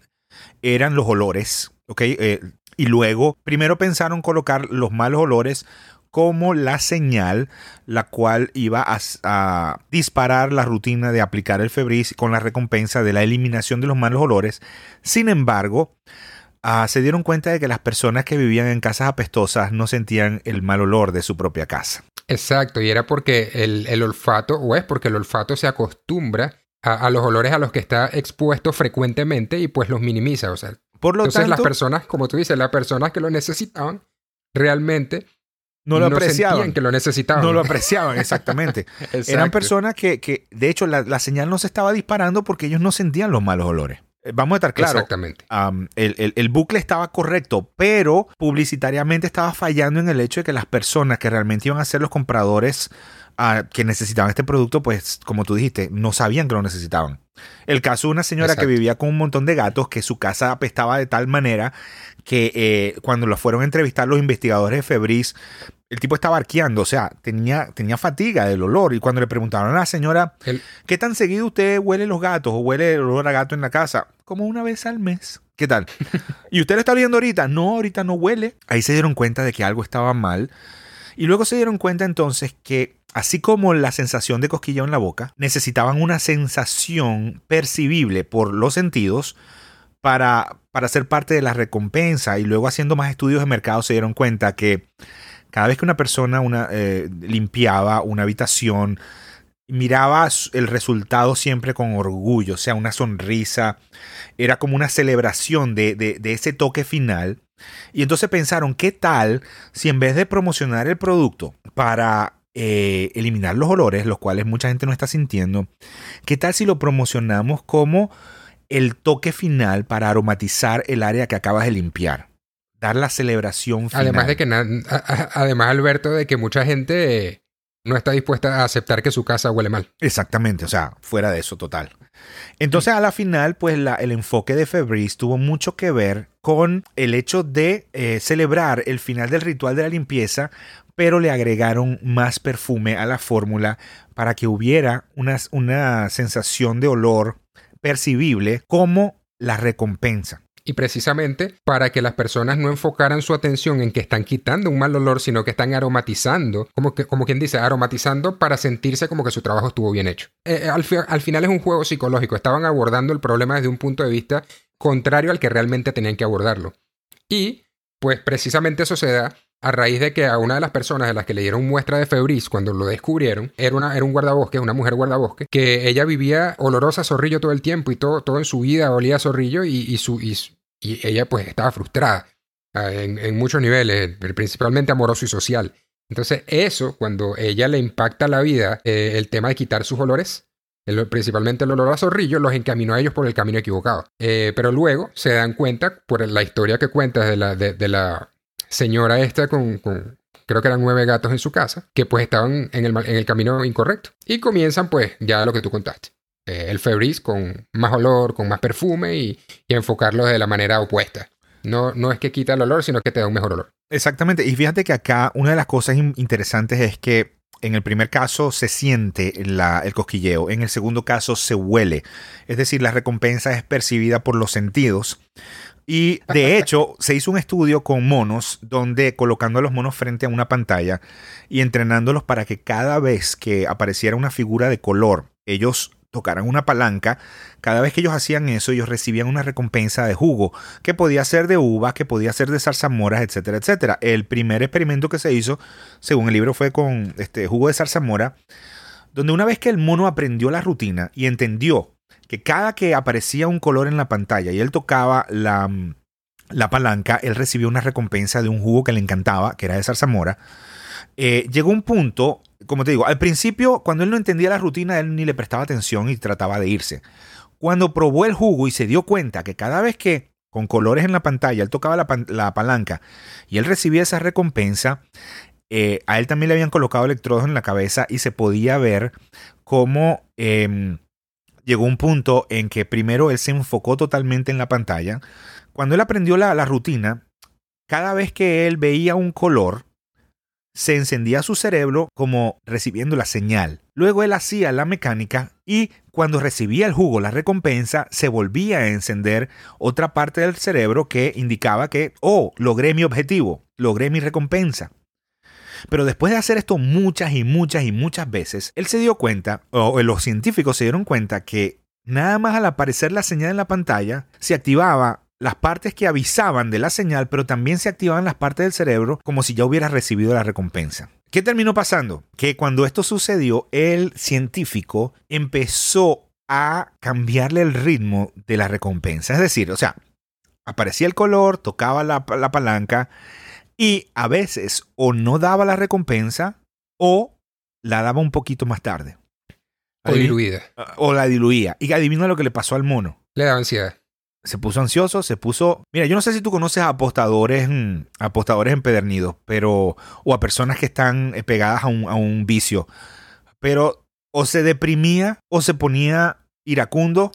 eran los olores, ¿ok? Eh, y luego, primero pensaron colocar los malos olores como la señal la cual iba a, disparar la rutina de aplicar el Febris con la recompensa de la eliminación de los malos olores. Sin embargo, ah, se dieron cuenta de que las personas que vivían en casas apestosas no sentían el mal olor de su propia casa. Exacto, y era porque el, olfato, o es porque el olfato se acostumbra a, los olores a los que está expuesto frecuentemente y pues los minimiza. O sea, por lo entonces las personas, como tú dices, las personas que lo necesitaban, realmente no lo apreciaban. que lo necesitaban. No lo apreciaban, exactamente. Eran personas que, que de hecho, la, la, señal no se estaba disparando porque ellos no sentían los malos olores. Eh, vamos a estar claros. Exactamente. el, bucle estaba correcto, pero publicitariamente estaba fallando en el hecho de que las personas que realmente iban a ser los compradores que necesitaban este producto, pues, como tú dijiste, no sabían que lo necesitaban. El caso de una señora que vivía con un montón de gatos, que su casa apestaba de tal manera que eh, cuando la fueron a entrevistar los investigadores de Febris, el tipo estaba arqueando, o sea, tenía, tenía fatiga del olor. Y cuando le preguntaron a la señora, ¿qué tan seguido usted huele los gatos o huele el olor a gato en la casa? Como una vez al mes. ¿Qué tal? ¿Y usted lo está oliendo ahorita? No, ahorita no huele. Ahí se dieron cuenta de que algo estaba mal. Y luego se dieron cuenta entonces que, así como la sensación de cosquilleo en la boca, necesitaban una sensación percibible por los sentidos para, para ser parte de la recompensa. Y luego haciendo más estudios de mercado se dieron cuenta que cada vez que una persona una, eh, limpiaba una habitación, miraba el resultado siempre con orgullo, o sea, una sonrisa, era como una celebración de, ese toque final. Y entonces pensaron, ¿qué tal si en vez de promocionar el producto para eh, eliminar los olores, los cuales mucha gente no está sintiendo, ¿qué tal si lo promocionamos como el toque final para aromatizar el área que acabas de limpiar? Dar la celebración final. Además de que, además Alberto, de que mucha gente no está dispuesta a aceptar que su casa huele mal. Exactamente, o sea, fuera de eso total. Entonces, a la final, pues la, el enfoque de Febreze tuvo mucho que ver con el hecho de eh, celebrar el final del ritual de la limpieza, pero le agregaron más perfume a la fórmula para que hubiera una, una sensación de olor percibible como la recompensa. Y precisamente para que las personas no enfocaran su atención en que están quitando un mal olor, sino que están aromatizando, como, que, como quien dice, aromatizando para sentirse como que su trabajo estuvo bien hecho. Eh, eh, al, al final es un juego psicológico, estaban abordando el problema desde un punto de vista contrario al que realmente tenían que abordarlo. Y pues precisamente eso se da a raíz de que a una de las personas de las que le dieron muestra de Febris cuando lo descubrieron, era, una, era un guardabosque, una mujer guardabosque, que ella vivía olorosa a zorrillo todo el tiempo y todo, todo en su vida olía a zorrillo y, su, y, ella pues estaba frustrada ah, en, muchos niveles, principalmente amoroso y social. Entonces eso, cuando ella le impacta la vida, eh, el tema de quitar sus olores, principalmente el olor a zorrillo, los encaminó a ellos por el camino equivocado. Eh, pero luego se dan cuenta, por la historia que cuentas de la, de, la señora esta con, creo que eran nueve gatos en su casa, que pues estaban en el, en el camino incorrecto. Y comienzan pues ya lo que tú contaste. Eh, el Febreze con más olor, con más perfume y, y enfocarlo de la manera opuesta. No, no es que quita el olor, sino que te da un mejor olor. Exactamente. Y fíjate que acá una de las cosas interesantes es que en el primer caso se siente el cosquilleo, en el segundo caso se huele. Es decir, la recompensa es percibida por los sentidos. Y de hecho, se hizo un estudio con monos donde colocando a los monos frente a una pantalla y entrenándolos para que cada vez que apareciera una figura de color, ellos tocaran una palanca, cada vez que ellos hacían eso, ellos recibían una recompensa de jugo, que podía ser de uva, que podía ser de zarzamoras, etcétera, etcétera. El primer experimento que se hizo, según el libro, fue con este jugo de zarzamora, donde una vez que el mono aprendió la rutina y entendió que cada que aparecía un color en la pantalla y él tocaba la, la palanca, él recibió una recompensa de un jugo que le encantaba, que era de zarzamora. Eh, llegó un punto, como te digo, al principio, cuando él no entendía la rutina, él ni le prestaba atención y trataba de irse. Cuando probó el jugo y se dio cuenta que cada vez que con colores en la pantalla él tocaba la, la palanca y él recibía esa recompensa, eh, a él también le habían colocado electrodos en la cabeza y se podía ver cómo eh, llegó un punto en que primero él se enfocó totalmente en la pantalla. Cuando él aprendió la, rutina, cada vez que él veía un color, se encendía su cerebro como recibiendo la señal. Luego él hacía la mecánica y cuando recibía el jugo, la recompensa, se volvía a encender otra parte del cerebro que indicaba que, oh, logré mi objetivo, logré mi recompensa. Pero después de hacer esto muchas y muchas y muchas veces, él se dio cuenta, o los científicos se dieron cuenta que nada más al aparecer la señal en la pantalla, se activaba las partes que avisaban de la señal, pero también se activaban las partes del cerebro como si ya hubiera recibido la recompensa. ¿Qué terminó pasando? Que cuando esto sucedió, el científico empezó a cambiarle el ritmo de la recompensa. Es decir, o sea, aparecía el color, tocaba la, la palanca y a veces o no daba la recompensa o la daba un poquito más tarde. O diluida. O la diluía. Y adivina lo que le pasó al mono. Le daba ansiedad se puso ansioso, se puso... Mira, yo no sé si tú conoces a apostadores, mm, apostadores empedernidos, pero... o a personas que están eh, pegadas a un, a un vicio, pero o se deprimía o se ponía iracundo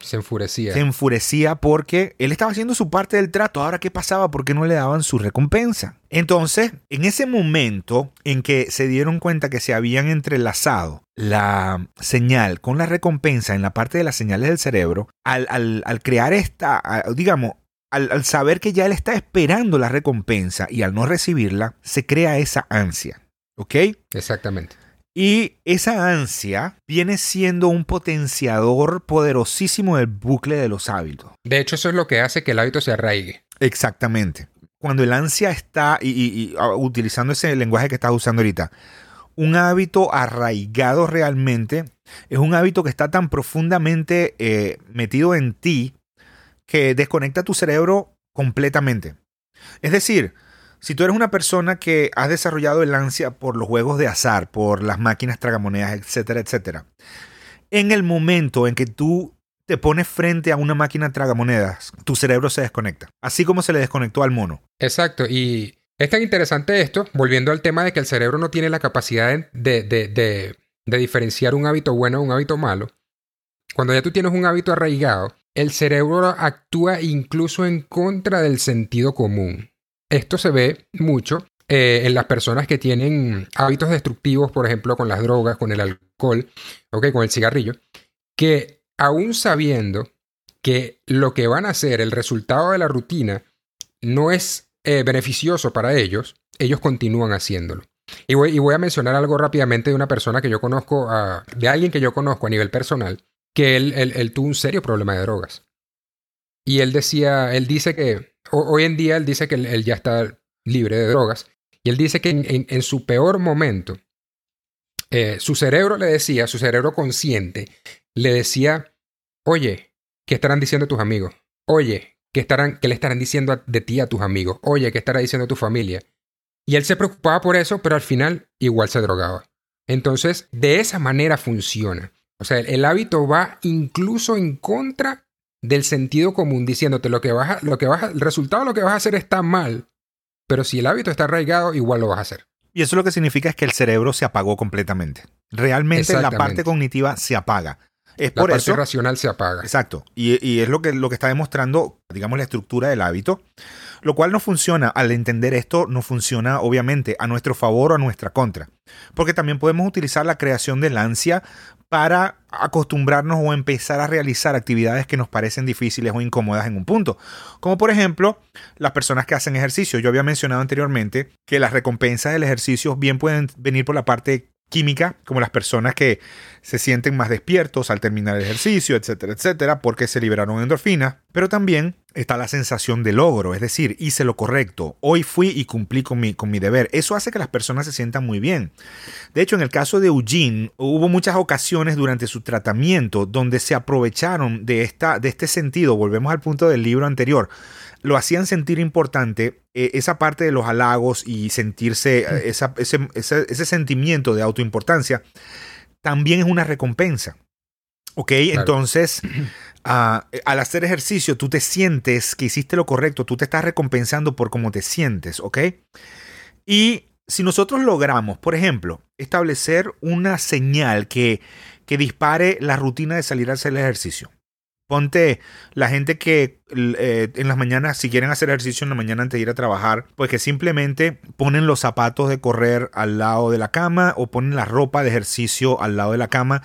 se enfurecía. Se enfurecía porque él estaba haciendo su parte del trato. Ahora, ¿qué pasaba? ¿Por qué no le daban su recompensa? Entonces, en ese momento en que se dieron cuenta que se habían entrelazado la señal con la recompensa en la parte de las señales del cerebro, al, al, crear esta, digamos, al, al saber que ya él está esperando la recompensa y al no recibirla, se crea esa ansia. ¿Ok? Exactamente. Y esa ansia viene siendo un potenciador poderosísimo del bucle de los hábitos. De hecho, eso es lo que hace que el hábito se arraigue. Exactamente. Cuando el ansia está, y, ah, utilizando ese lenguaje que estás usando ahorita, un hábito arraigado realmente es un hábito que está tan profundamente eh, metido en ti que desconecta tu cerebro completamente. Es decir, si tú eres una persona que has desarrollado el ansia por los juegos de azar, por las máquinas tragamonedas, etcétera, etcétera, en el momento en que tú te pones frente a una máquina tragamonedas, tu cerebro se desconecta, así como se le desconectó al mono. Exacto, y es tan interesante esto, volviendo al tema de que el cerebro no tiene la capacidad de, de, de, diferenciar un hábito bueno de un hábito malo. Cuando ya tú tienes un hábito arraigado, el cerebro actúa incluso en contra del sentido común. Esto se ve mucho eh, en las personas que tienen hábitos destructivos, por ejemplo, con las drogas, con el alcohol, okay, con el cigarrillo, que aún sabiendo que lo que van a hacer, el resultado de la rutina, no es eh, beneficioso para ellos, ellos continúan haciéndolo. Y voy, y voy, a mencionar algo rápidamente de una persona que yo conozco, de alguien que yo conozco a nivel personal, que él, él tuvo un serio problema de drogas. Y él decía, él dice que hoy en día él dice que él, ya está libre de drogas. Y él dice que en, su peor momento, eh, su cerebro le decía, su cerebro consciente, le decía, oye, ¿qué estarán diciendo tus amigos? Oye, ¿qué, estarán, qué le estarán diciendo de ti a tus amigos? Oye, ¿qué estará diciendo tu familia? Y él se preocupaba por eso, pero al final igual se drogaba. Entonces, de esa manera funciona. O sea, el hábito va incluso en contra del sentido común diciéndote lo que vas a, lo que vas el resultado de lo que vas a hacer está mal, pero si el hábito está arraigado, igual lo vas a hacer. Y eso lo que significa es que el cerebro se apagó completamente. Realmente la parte cognitiva se apaga. Es la por parte eso. racional se apaga. Exacto. Y, y es lo que, lo que está demostrando, digamos, la estructura del hábito. Lo cual no funciona, al entender esto, no funciona obviamente a nuestro favor o a nuestra contra. Porque también podemos utilizar la creación del ansia para acostumbrarnos o empezar a realizar actividades que nos parecen difíciles o incómodas en un punto. Como por ejemplo, las personas que hacen ejercicio. Yo había mencionado anteriormente que las recompensas del ejercicio bien pueden venir por la parte química, como las personas que se sienten más despiertos al terminar el ejercicio, etcétera, etcétera, porque se liberaron endorfinas, pero también está la sensación de logro, es decir, hice lo correcto, hoy fui y cumplí con mi, con mi deber. Eso hace que las personas se sientan muy bien. De hecho, en el caso de Eugene, hubo muchas ocasiones durante su tratamiento donde se aprovecharon de, esta, de este sentido, volvemos al punto del libro anterior, lo hacían sentir importante eh, esa parte de los halagos y sentirse eh, esa, ese, ese, ese, sentimiento de autoimportancia, también es una recompensa. ¿Ok? Claro. Entonces, uh, al hacer ejercicio, tú te sientes que hiciste lo correcto, tú te estás recompensando por cómo te sientes, ¿ok? Y si nosotros logramos, por ejemplo, establecer una señal que, que dispare la rutina de salir a hacer el ejercicio, Ponte la gente que eh, en las mañanas, si quieren hacer ejercicio en la mañana antes de ir a trabajar, pues que simplemente ponen los zapatos de correr al lado de la cama o ponen la ropa de ejercicio al lado de la cama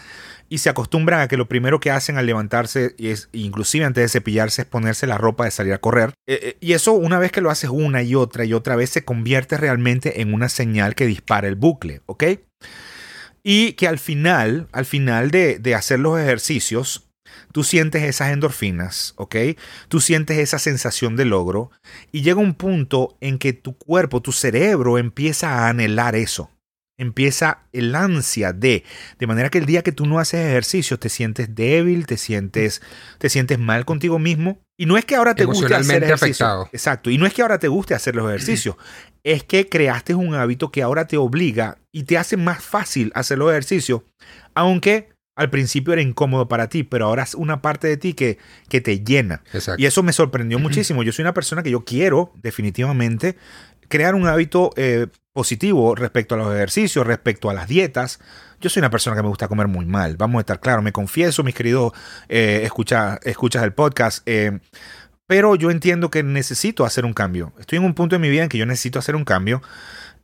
y se acostumbran a que lo primero que hacen al levantarse, es, inclusive antes de cepillarse, es ponerse la ropa de salir a correr. Eh, eh, y eso una vez que lo haces una y otra y otra vez se convierte realmente en una señal que dispara el bucle, ¿ok? Y que al final, al final de, de hacer los ejercicios, tú sientes esas endorfinas, ¿ok? Tú sientes esa sensación de logro y llega un punto en que tu cuerpo, tu cerebro empieza a anhelar eso. Empieza el ansia de, de manera que el día que tú no haces ejercicio te sientes débil, te sientes, te sientes mal contigo mismo. Y no es que ahora te guste hacer ejercicio. Afectado. Exacto. Y no es que ahora te guste hacer los ejercicios. es que creaste un hábito que ahora te obliga y te hace más fácil hacer los ejercicios, aunque al principio era incómodo para ti, pero ahora es una parte de ti que, que te llena. Exacto. Y eso me sorprendió muchísimo. Yo soy una persona que yo quiero definitivamente crear un hábito eh, positivo respecto a los ejercicios, respecto a las dietas. Yo soy una persona que me gusta comer muy mal, vamos a estar claros. Me confieso, mis queridos eh, escucha, escuchas del podcast. Eh, pero yo entiendo que necesito hacer un cambio. Estoy en un punto de mi vida en que yo necesito hacer un cambio.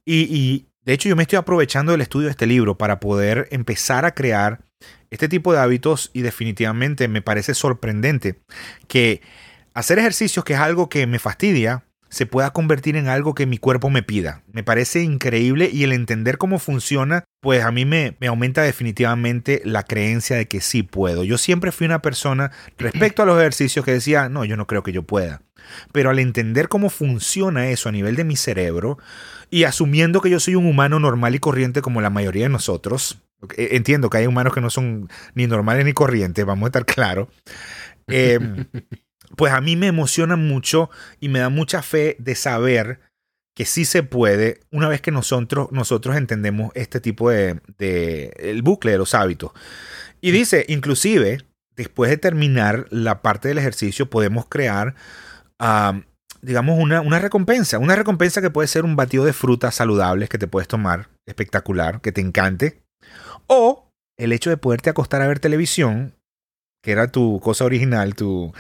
Y, y de hecho yo me estoy aprovechando del estudio de este libro para poder empezar a crear este tipo de hábitos y definitivamente me parece sorprendente que hacer ejercicios, que es algo que me fastidia, se pueda convertir en algo que mi cuerpo me pida. Me parece increíble y el entender cómo funciona, pues a mí me, me, aumenta definitivamente la creencia de que sí puedo. Yo siempre fui una persona respecto a los ejercicios que decía, no, yo no creo que yo pueda. Pero al entender cómo funciona eso a nivel de mi cerebro y asumiendo que yo soy un humano normal y corriente como la mayoría de nosotros, entiendo que hay humanos que no son ni normales ni corrientes, vamos a estar claros. Eh, pues a mí me emociona mucho y me da mucha fe de saber que sí se puede una vez que nosotros, nosotros entendemos este tipo de, de, el bucle de los hábitos. Y dice, inclusive, después de terminar la parte del ejercicio, podemos crear, uh, digamos, una, una recompensa. Una recompensa que puede ser un batido de frutas saludables que te puedes tomar, espectacular, que te encante. O el hecho de poderte acostar a ver televisión, que era tu cosa original, tu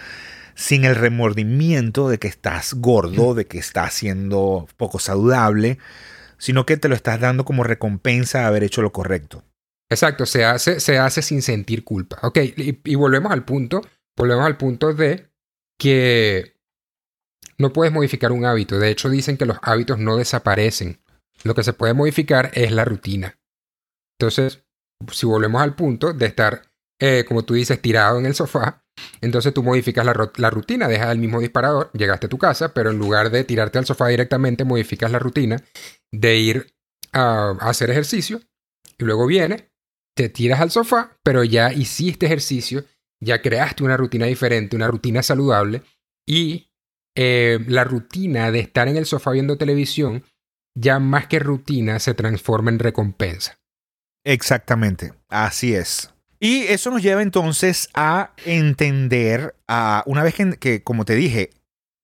sin el remordimiento de que estás gordo, de que estás siendo poco saludable, sino que te lo estás dando como recompensa de haber hecho lo correcto. Exacto, se hace, se hace sin sentir culpa. Ok, y, y volvemos al punto, volvemos al punto de que no puedes modificar un hábito. De hecho, dicen que los hábitos no desaparecen. Lo que se puede modificar es la rutina. Entonces, si volvemos al punto de estar, eh, como tú dices, tirado en el sofá, entonces tú modificas la, rutina, dejas el mismo disparador, llegaste a tu casa, pero en lugar de tirarte al sofá directamente, modificas la rutina de ir a, hacer ejercicio y luego viene, te tiras al sofá, pero ya hiciste ejercicio, ya creaste una rutina diferente, una rutina saludable y eh, la rutina de estar en el sofá viendo televisión, ya más que rutina, se transforma en recompensa. Exactamente, así es. Y eso nos lleva entonces a entender, a, una vez que, que, como te dije,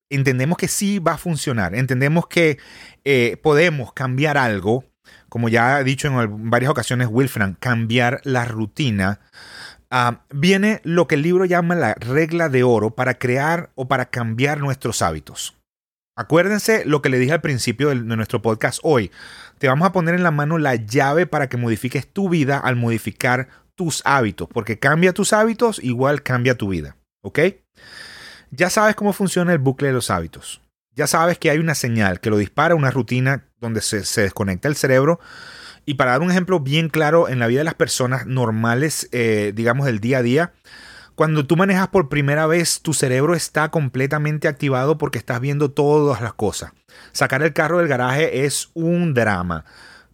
entendemos que sí va a funcionar, entendemos que eh, podemos cambiar algo, como ya ha dicho en varias ocasiones Wilfran, cambiar la rutina, ah, viene lo que el libro llama la regla de oro para crear o para cambiar nuestros hábitos. Acuérdense lo que le dije al principio de, nuestro podcast hoy. Te vamos a poner en la mano la llave para que modifiques tu vida al modificar tus hábitos, porque cambia tus hábitos, igual cambia tu vida. ¿Ok? Ya sabes cómo funciona el bucle de los hábitos. Ya sabes que hay una señal que lo dispara, una rutina donde se, desconecta el cerebro. Y para dar un ejemplo bien claro en la vida de las personas normales, eh, digamos, del día a día, cuando tú manejas por primera vez, tu cerebro está completamente activado porque estás viendo todas las cosas. Sacar el carro del garaje es un drama.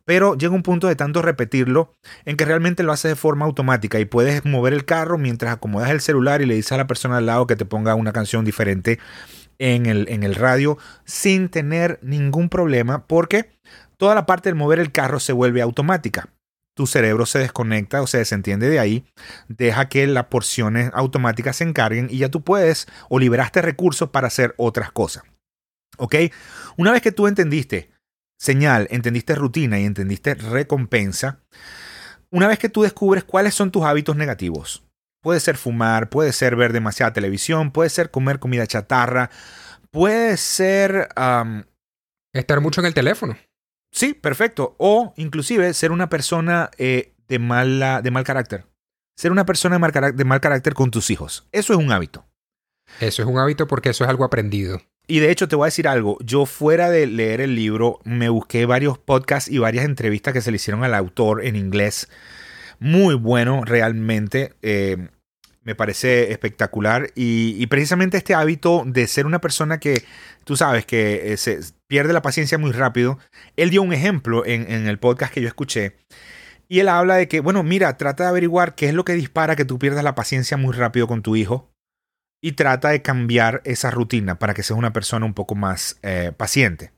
Pero llega un punto de tanto repetirlo en que realmente lo haces de forma automática y puedes mover el carro mientras acomodas el celular y le dices a la persona al lado que te ponga una canción diferente en el, en el radio sin tener ningún problema porque toda la parte del mover el carro se vuelve automática tu cerebro se desconecta o se desentiende de ahí, deja que las porciones automáticas se encarguen y ya tú puedes o liberaste recursos para hacer otras cosas. ¿Ok? Una vez que tú entendiste señal, entendiste rutina y entendiste recompensa, una vez que tú descubres cuáles son tus hábitos negativos, puede ser fumar, puede ser ver demasiada televisión, puede ser comer comida chatarra, puede ser... Estar mucho en el teléfono. Sí, perfecto. O inclusive ser una persona eh, de, mala, de mal carácter. Ser una persona de mal, de mal carácter con tus hijos. Eso es un hábito. Eso es un hábito porque eso es algo aprendido. Y de hecho te voy a decir algo, yo fuera de leer el libro me busqué varios podcasts y varias entrevistas que se le hicieron al autor en inglés. Muy bueno realmente, eh, me parece espectacular y, precisamente este hábito de ser una persona que tú sabes que eh, se pierde la paciencia muy rápido, él dio un ejemplo en, el podcast que yo escuché. Y él habla de que, bueno, mira, trata de averiguar qué es lo que dispara que tú pierdas la paciencia muy rápido con tu hijo y trata de cambiar esa rutina para que seas una persona un poco más eh, paciente.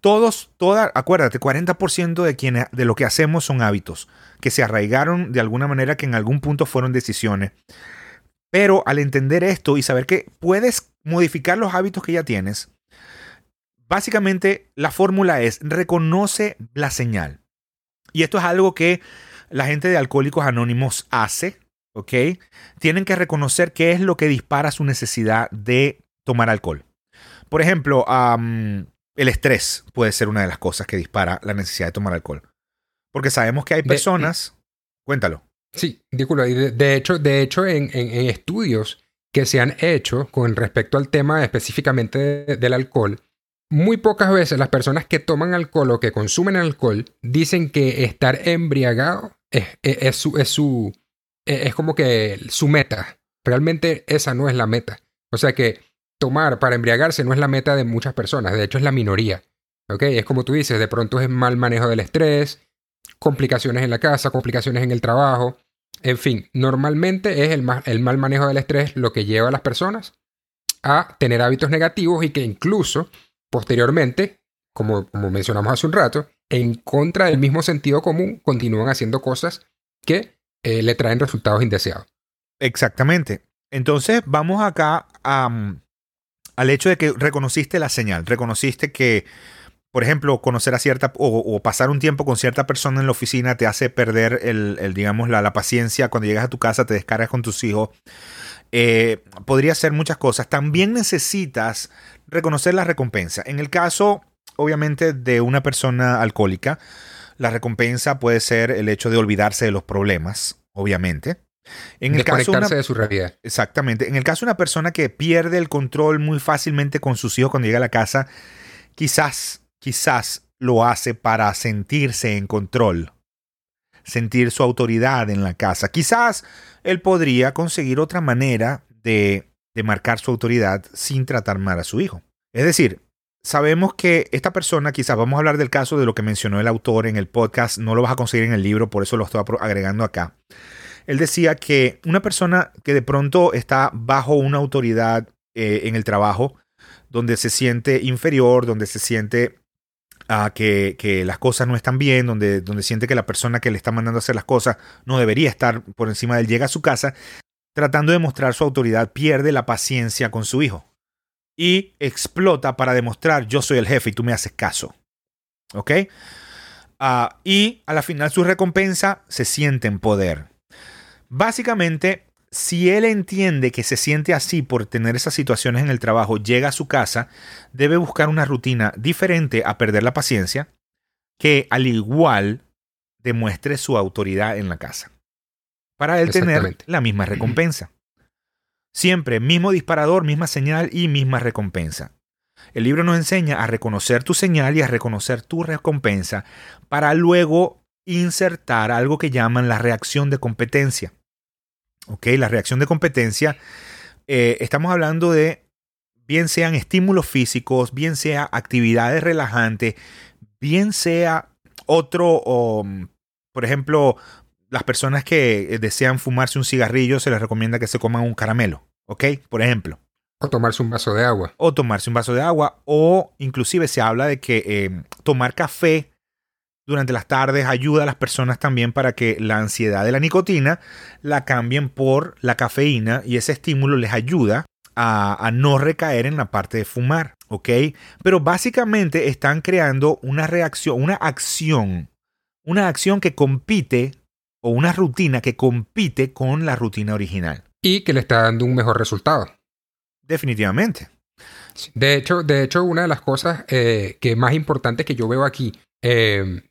Todos, toda, acuérdate, 40% de, quienes, de lo que hacemos son hábitos que se arraigaron de alguna manera que en algún punto fueron decisiones. Pero al entender esto y saber que puedes modificar los hábitos que ya tienes, básicamente la fórmula es reconoce la señal. Y esto es algo que la gente de Alcohólicos Anónimos hace ¿ok? Tienen que reconocer qué es lo que dispara su necesidad de tomar alcohol. Por ejemplo, el estrés puede ser una de las cosas que dispara la necesidad de tomar alcohol. Porque sabemos que hay personas... cuéntalo. Sí, de, hecho, de hecho en, estudios que se han hecho con respecto al tema específicamente del alcohol, muy pocas veces las personas que toman alcohol o que consumen alcohol dicen que estar embriagado es su, e-, es como que su meta. Realmente esa no es la meta. O sea que tomar para embriagarse no es la meta de muchas personas, de hecho es la minoría. ¿Ok? Es como tú dices, de pronto es mal manejo del estrés, complicaciones en la casa, complicaciones en el trabajo. En fin, normalmente es el, mal manejo del estrés lo que lleva a las personas a tener hábitos negativos y que incluso posteriormente, como, mencionamos hace un rato, en contra del mismo sentido común, continúan haciendo cosas que eh, le traen resultados indeseados. Exactamente. Entonces vamos acá al hecho de que reconociste la señal, reconociste que, por ejemplo, conocer a cierta o, pasar un tiempo con cierta persona en la oficina te hace perder el, digamos, la, paciencia. Cuando llegas a tu casa te descargas con tus hijos. Eh, podría ser muchas cosas. También necesitas reconocer la recompensa. En el caso, obviamente, de una persona alcohólica, la recompensa puede ser el hecho de olvidarse de los problemas, obviamente. En el caso de, su realidad. Exactamente. En el caso de una persona que pierde el control muy fácilmente con sus hijos cuando llega a la casa, quizás, quizás lo hace para sentirse en control, sentir su autoridad en la casa. Quizás él podría conseguir otra manera de, de marcar su autoridad sin tratar mal a su hijo. Es decir, sabemos que esta persona, quizás vamos a hablar del caso de lo que mencionó el autor en el podcast, no lo vas a conseguir en el libro, por eso lo estoy agregando acá. Él decía que una persona que de pronto está bajo una autoridad eh, en el trabajo, donde se siente inferior, donde se siente que, que, las cosas no están bien, donde, donde siente que la persona que le está mandando a hacer las cosas no debería estar por encima de él, llega a su casa tratando de mostrar su autoridad, pierde la paciencia con su hijo y explota para demostrar yo soy el jefe y tú me haces caso. ¿Ok? Ah, y a la final su recompensa se siente en poder. Básicamente, si él entiende que se siente así por tener esas situaciones en el trabajo, llega a su casa, debe buscar una rutina diferente a perder la paciencia, que al igual demuestre su autoridad en la casa. Para él tener la misma recompensa. Siempre mismo disparador, misma señal y misma recompensa. El libro nos enseña a reconocer tu señal y a reconocer tu recompensa para luego insertar algo que llaman la reacción de competencia. ¿Ok? La reacción de competencia, eh, estamos hablando de bien sean estímulos físicos, bien sea actividades relajantes, bien sea otro, por ejemplo, las personas que desean fumarse un cigarrillo se les recomienda que se coman un caramelo, ¿ok? Por ejemplo. O tomarse un vaso de agua. O tomarse un vaso de agua. O inclusive se habla de que eh, tomar café durante las tardes ayuda a las personas también para que la ansiedad de la nicotina la cambien por la cafeína y ese estímulo les ayuda a, a no recaer en la parte de fumar, ¿ok? Pero básicamente están creando una reacción, una acción, una acción que compite o una rutina que compite con la rutina original. Y que le está dando un mejor resultado. Definitivamente. De hecho, de hecho una de las cosas eh, que más importantes que yo veo aquí, eh,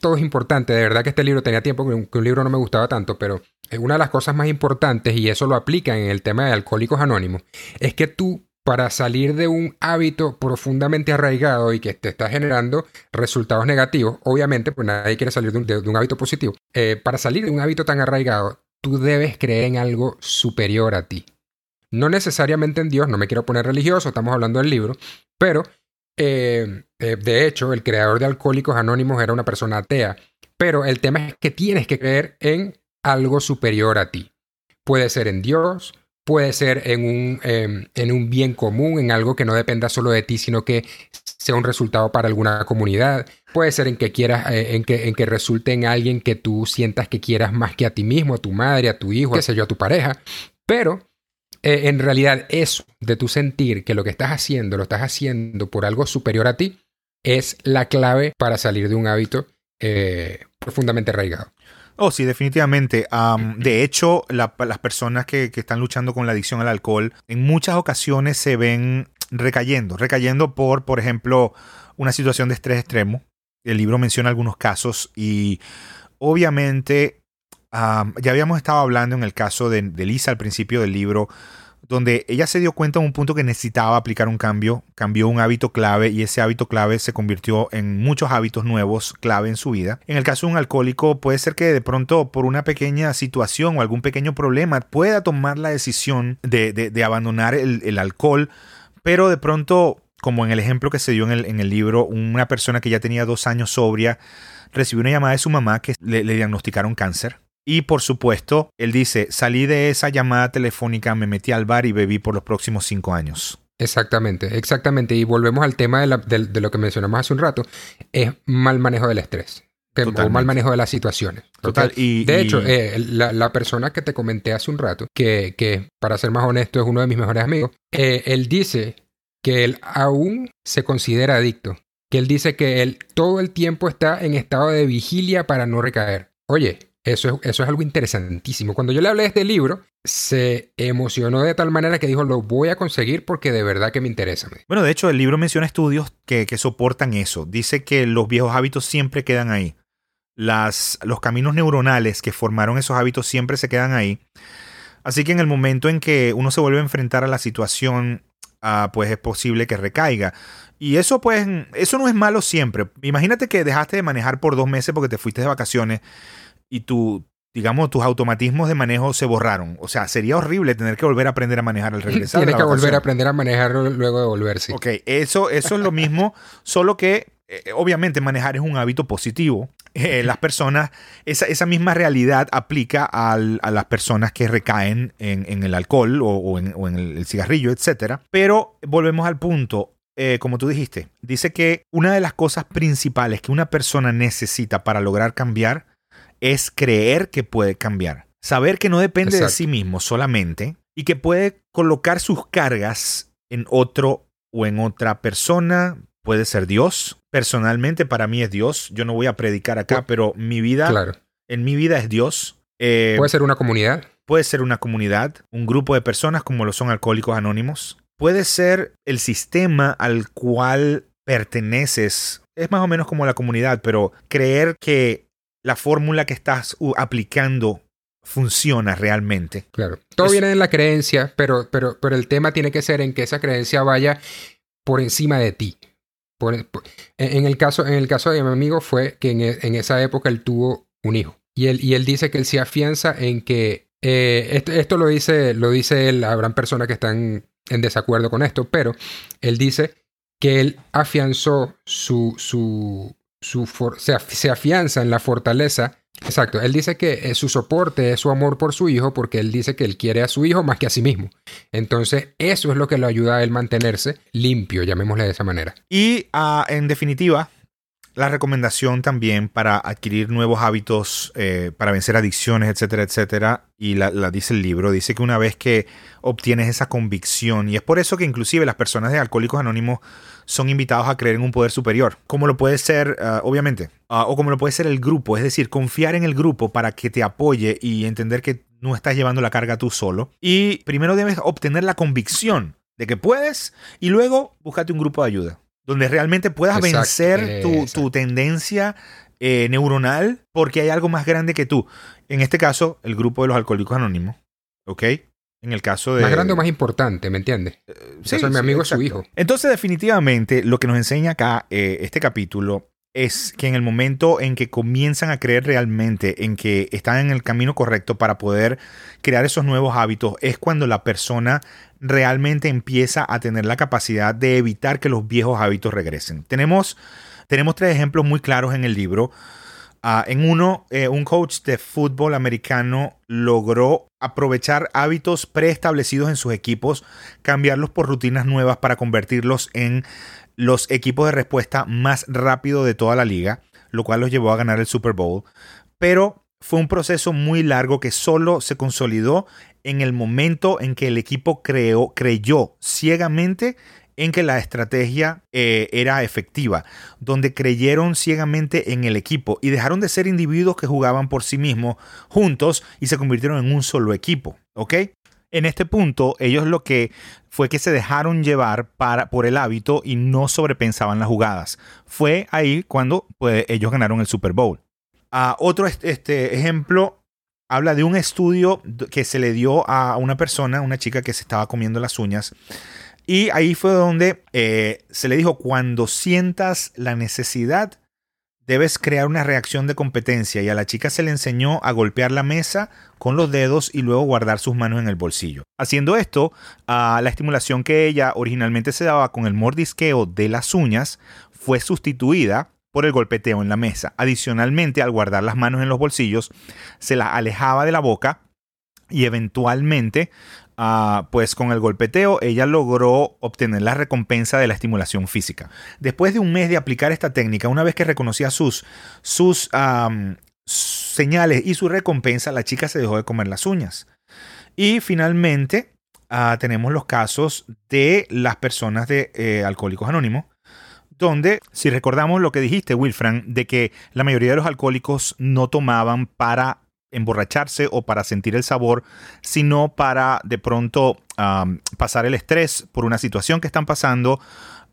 todo es importante, de verdad que este libro tenía tiempo que un, libro no me gustaba tanto, pero una de las cosas más importantes, y eso lo aplica en el tema de Alcohólicos Anónimos, es que tú para salir de un hábito profundamente arraigado y que te está generando resultados negativos, obviamente, pues nadie quiere salir de un, hábito positivo, eh, para salir de un hábito tan arraigado, tú debes creer en algo superior a ti. No necesariamente en Dios, no me quiero poner religioso, estamos hablando del libro, pero eh, eh, de hecho, el creador de Alcohólicos Anónimos era una persona atea, pero el tema es que tienes que creer en algo superior a ti. Puede ser en Dios, puede ser en un, em, en un bien común, en algo que no dependa solo de ti, sino que sea un resultado para alguna comunidad. Puede ser en que quieras, eh, en, que, en que resulte en alguien que tú sientas que quieras más que a ti mismo, a tu madre, a tu hijo, qué sé yo, a tu pareja. Pero eh, en realidad eso de tu sentir que lo que estás haciendo lo estás haciendo por algo superior a ti es la clave para salir de un hábito eh, profundamente arraigado. Oh, sí, definitivamente. de hecho, las personas que, están luchando con la adicción al alcohol en muchas ocasiones se ven recayendo, recayendo por, por ejemplo, una situación de estrés extremo. El libro menciona algunos casos y obviamente ya habíamos estado hablando en el caso de, Lisa al principio del libro donde ella se dio cuenta en un punto que necesitaba aplicar un cambio, cambió un hábito clave y ese hábito clave se convirtió en muchos hábitos nuevos clave en su vida. En el caso de un alcohólico puede ser que de pronto por una pequeña situación o algún pequeño problema pueda tomar la decisión de, abandonar el, alcohol, pero de pronto, como en el ejemplo que se dio en el, libro, una persona que ya tenía dos años sobria recibió una llamada de su mamá que le diagnosticaron cáncer y por supuesto, él dice, salí de esa llamada telefónica, me metí al bar y bebí por los próximos cinco años. Exactamente, exactamente. Y volvemos al tema de, lo que mencionamos hace un rato, es mal manejo del estrés. o mal manejo de las situaciones. Total. Y, de hecho, eh, la, persona que te comenté hace un rato, que, que, para ser más honesto es uno de mis mejores amigos, eh, él dice que él aún se considera adicto. Que él dice que él todo el tiempo está en estado de vigilia para no recaer. Oye, eso es, algo interesantísimo. Cuando yo le hablé de este libro, se emocionó de tal manera que dijo, lo voy a conseguir porque de verdad que me interesa. Bueno, de hecho, el libro menciona estudios que, soportan eso. Dice que los viejos hábitos siempre quedan ahí. Las, los caminos neuronales que formaron esos hábitos siempre se quedan ahí. Así que en el momento en que uno se vuelve a enfrentar a la situación, ah, pues es posible que recaiga. Y eso pues, eso no es malo siempre. Imagínate que dejaste de manejar por dos meses porque te fuiste de vacaciones y tu, digamos, tus automatismos de manejo se borraron. O sea, sería horrible tener que volver a aprender a manejar al regresar. Tienes que volver a aprender a manejar luego de volverse. Ok, eso, eso es lo mismo, solo que eh, obviamente manejar es un hábito positivo. Eh, las personas, esa, esa, misma realidad aplica a las personas que recaen en, el alcohol o, en, el, cigarrillo, etc. Pero volvemos al punto. Eh, como tú dijiste, dice que una de las cosas principales que una persona necesita para lograr cambiar es creer que puede cambiar. Saber que no depende de sí mismo solamente y que puede colocar sus cargas en otro o en otra persona, puede ser Dios. Personalmente para mí es Dios. Yo no voy a predicar acá, pero mi vida, Claro. en mi vida es Dios. Eh, Puede ser una comunidad. Puede ser una comunidad, un grupo de personas como lo son alcohólicos anónimos. Puede ser el sistema al cual perteneces. Es más o menos como la comunidad, pero creer que la fórmula que estás aplicando funciona realmente. Claro. Todo Es- viene de la creencia, pero, pero, pero el tema tiene que ser en que esa creencia vaya por encima de ti. Por- por- en, en el caso, en el caso de mi amigo fue que en, en esa época él tuvo un hijo. Y él, y él dice que él se afianza en que eh, esto, esto lo dice, lo dice él, habrán personas que están en desacuerdo con esto, pero él dice que él afianzó su, su, se, af- se afianza en la fortaleza. Exacto, él dice que eh, su soporte es su amor por su hijo porque él dice que él quiere a su hijo más que a sí mismo. Entonces, eso es lo que le ayuda a él mantenerse limpio, llamémosle de esa manera. Y ah, en definitiva, la recomendación también para adquirir nuevos hábitos, eh, para vencer adicciones, etcétera, etcétera, y la, dice el libro, dice que una vez que obtienes esa convicción, y es por eso que inclusive las personas de Alcohólicos Anónimos son invitados a creer en un poder superior, como lo puede ser, ah, obviamente, ah, o como lo puede ser el grupo, es decir, confiar en el grupo para que te apoye y entender que no estás llevando la carga tú solo. Y primero debes obtener la convicción de que puedes y luego búscate un grupo de ayuda donde realmente puedas Exacto, vencer tu, exacto. tu tendencia eh, neuronal porque hay algo más grande que tú. En este caso, el grupo de los alcohólicos anónimos, ¿ok? En el caso de... Más grande o más importante, ¿me entiendes? Sí, caso de mi sí, amigo es su hijo. Entonces, definitivamente, lo que nos enseña acá eh, este capítulo es que en el momento en que comienzan a creer realmente en que están en el camino correcto para poder crear esos nuevos hábitos, es cuando la persona realmente empieza a tener la capacidad de evitar que los viejos hábitos regresen. Tenemos, tenemos tres ejemplos muy claros en el libro. Ah, en uno, eh, un coach de fútbol americano logró aprovechar hábitos preestablecidos en sus equipos, cambiarlos por rutinas nuevas para convertirlos en los equipos de respuesta más rápido de toda la liga, lo cual los llevó a ganar el Super Bowl. Pero fue un proceso muy largo que solo se consolidó en el momento en que el equipo creó, creyó ciegamente en que la estrategia eh, era efectiva, donde creyeron ciegamente en el equipo y dejaron de ser individuos que jugaban por sí mismos juntos y se convirtieron en un solo equipo, ¿ok? En este punto, ellos lo que fue que se dejaron llevar para, por el hábito y no sobrepensaban las jugadas. Fue ahí cuando pues, ellos ganaron el Super Bowl. Ah, otro est- este, ejemplo habla de un estudio que se le dio a una persona, una chica que se estaba comiendo las uñas. Y ahí fue donde eh, se le dijo, cuando sientas la necesidad, debes crear una reacción de competencia. Y a la chica se le enseñó a golpear la mesa con los dedos y luego guardar sus manos en el bolsillo. Haciendo esto, ah, la estimulación que ella originalmente se daba con el mordisqueo de las uñas fue sustituida por el golpeteo en la mesa. Adicionalmente, al guardar las manos en los bolsillos, se las alejaba de la boca y eventualmente, ah, pues con el golpeteo, ella logró obtener la recompensa de la estimulación física. Después de un mes de aplicar esta técnica, una vez que reconocía sus, sus señales y su recompensa, la chica se dejó de comer las uñas. Y finalmente, ah, tenemos los casos de las personas de eh, Alcohólicos Anónimos, donde, si recordamos lo que dijiste, Wilfran, de que la mayoría de los alcohólicos no tomaban para emborracharse o para sentir el sabor, sino para de pronto pasar el estrés por una situación que están pasando.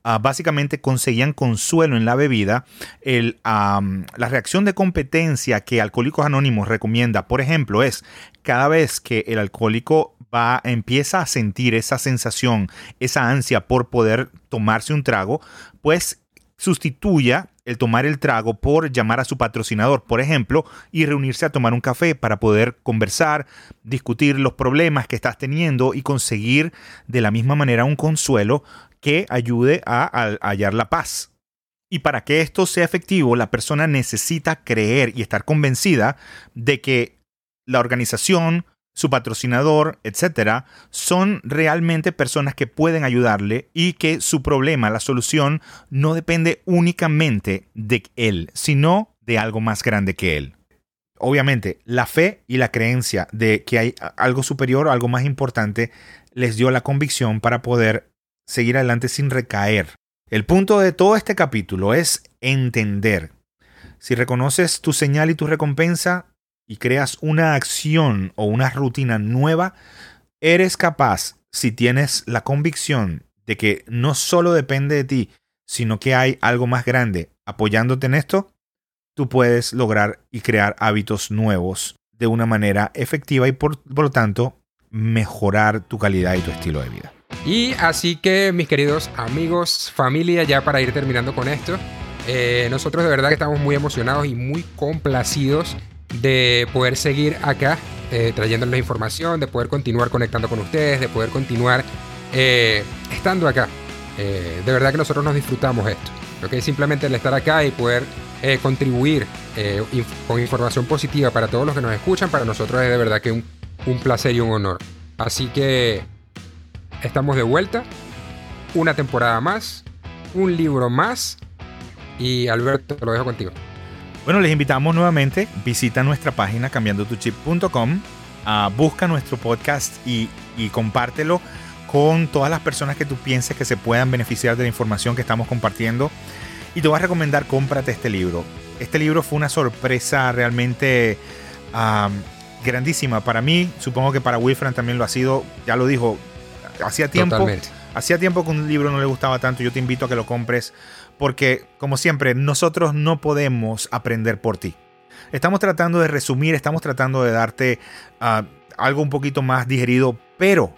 Ah, básicamente conseguían consuelo en la bebida. La reacción de competencia que Alcohólicos Anónimos recomienda, por ejemplo, es cada vez que el alcohólico va, empieza a sentir esa sensación, esa ansia por poder tomarse un trago, pues sustituya el tomar el trago por llamar a su patrocinador, por ejemplo, y reunirse a tomar un café para poder conversar, discutir los problemas que estás teniendo y conseguir de la misma manera un consuelo que ayude a, hallar la paz. Y para que esto sea efectivo, la persona necesita creer y estar convencida de que la organización, su patrocinador, etcétera, son realmente personas que pueden ayudarle y que su problema, la solución, no depende únicamente de él, sino de algo más grande que él. Obviamente, la fe y la creencia de que hay algo superior algo más importante les dio la convicción para poder seguir adelante sin recaer. El punto de todo este capítulo es entender. Si reconoces tu señal y tu recompensa y creas una acción o una rutina nueva, eres capaz, si tienes la convicción de que no solo depende de ti, sino que hay algo más grande apoyándote en esto, tú puedes lograr y crear hábitos nuevos de una manera efectiva y por, lo tanto mejorar tu calidad y tu estilo de vida. Y así que mis queridos amigos, familia, ya para ir terminando con esto, eh, nosotros de verdad que estamos muy emocionados y muy complacidos de poder seguir acá eh, información, de poder continuar conectando con ustedes, de poder continuar eh, estando acá. de verdad que nosotros nos disfrutamos esto. ¿okay? Simplemente el estar acá y poder contribuir con información positiva para todos los que nos escuchan, para nosotros es de verdad que un, un placer y un honor. Así que estamos de vuelta. Una temporada más, un libro más. Y Alberto, lo dejo contigo. Bueno, les invitamos nuevamente, visita nuestra página cambiandotuchip.com, uh, busca nuestro podcast y, y compártelo con todas las personas que tú pienses que se puedan beneficiar de la información que estamos compartiendo. Y te voy a recomendar, cómprate este libro. Este libro fue una sorpresa realmente grandísima para mí. Supongo que para Wilfran también lo ha sido. Ya lo dijo, hacía tiempo. Hacía tiempo que un libro no le gustaba tanto. Yo te invito a que lo compres porque, como siempre, nosotros no podemos aprender por ti. Estamos tratando de resumir, estamos tratando de darte ah, algo un poquito más digerido, pero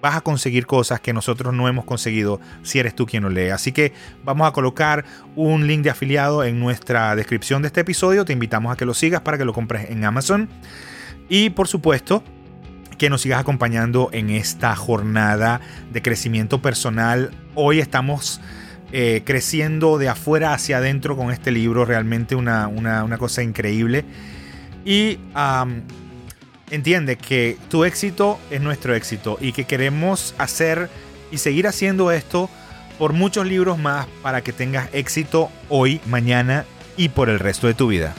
vas a conseguir cosas que nosotros no hemos conseguido si eres tú quien lo lee. Así que vamos a colocar un link de afiliado en nuestra descripción de este episodio. Te invitamos a que lo sigas para que lo compres en Amazon. Y por supuesto, que nos sigas acompañando en esta jornada de crecimiento personal. Hoy estamos eh, creciendo de afuera hacia adentro con este libro, realmente una, cosa increíble. Y entiende que tu éxito es nuestro éxito y que queremos hacer y seguir haciendo esto por muchos libros más para que tengas éxito hoy, mañana y por el resto de tu vida.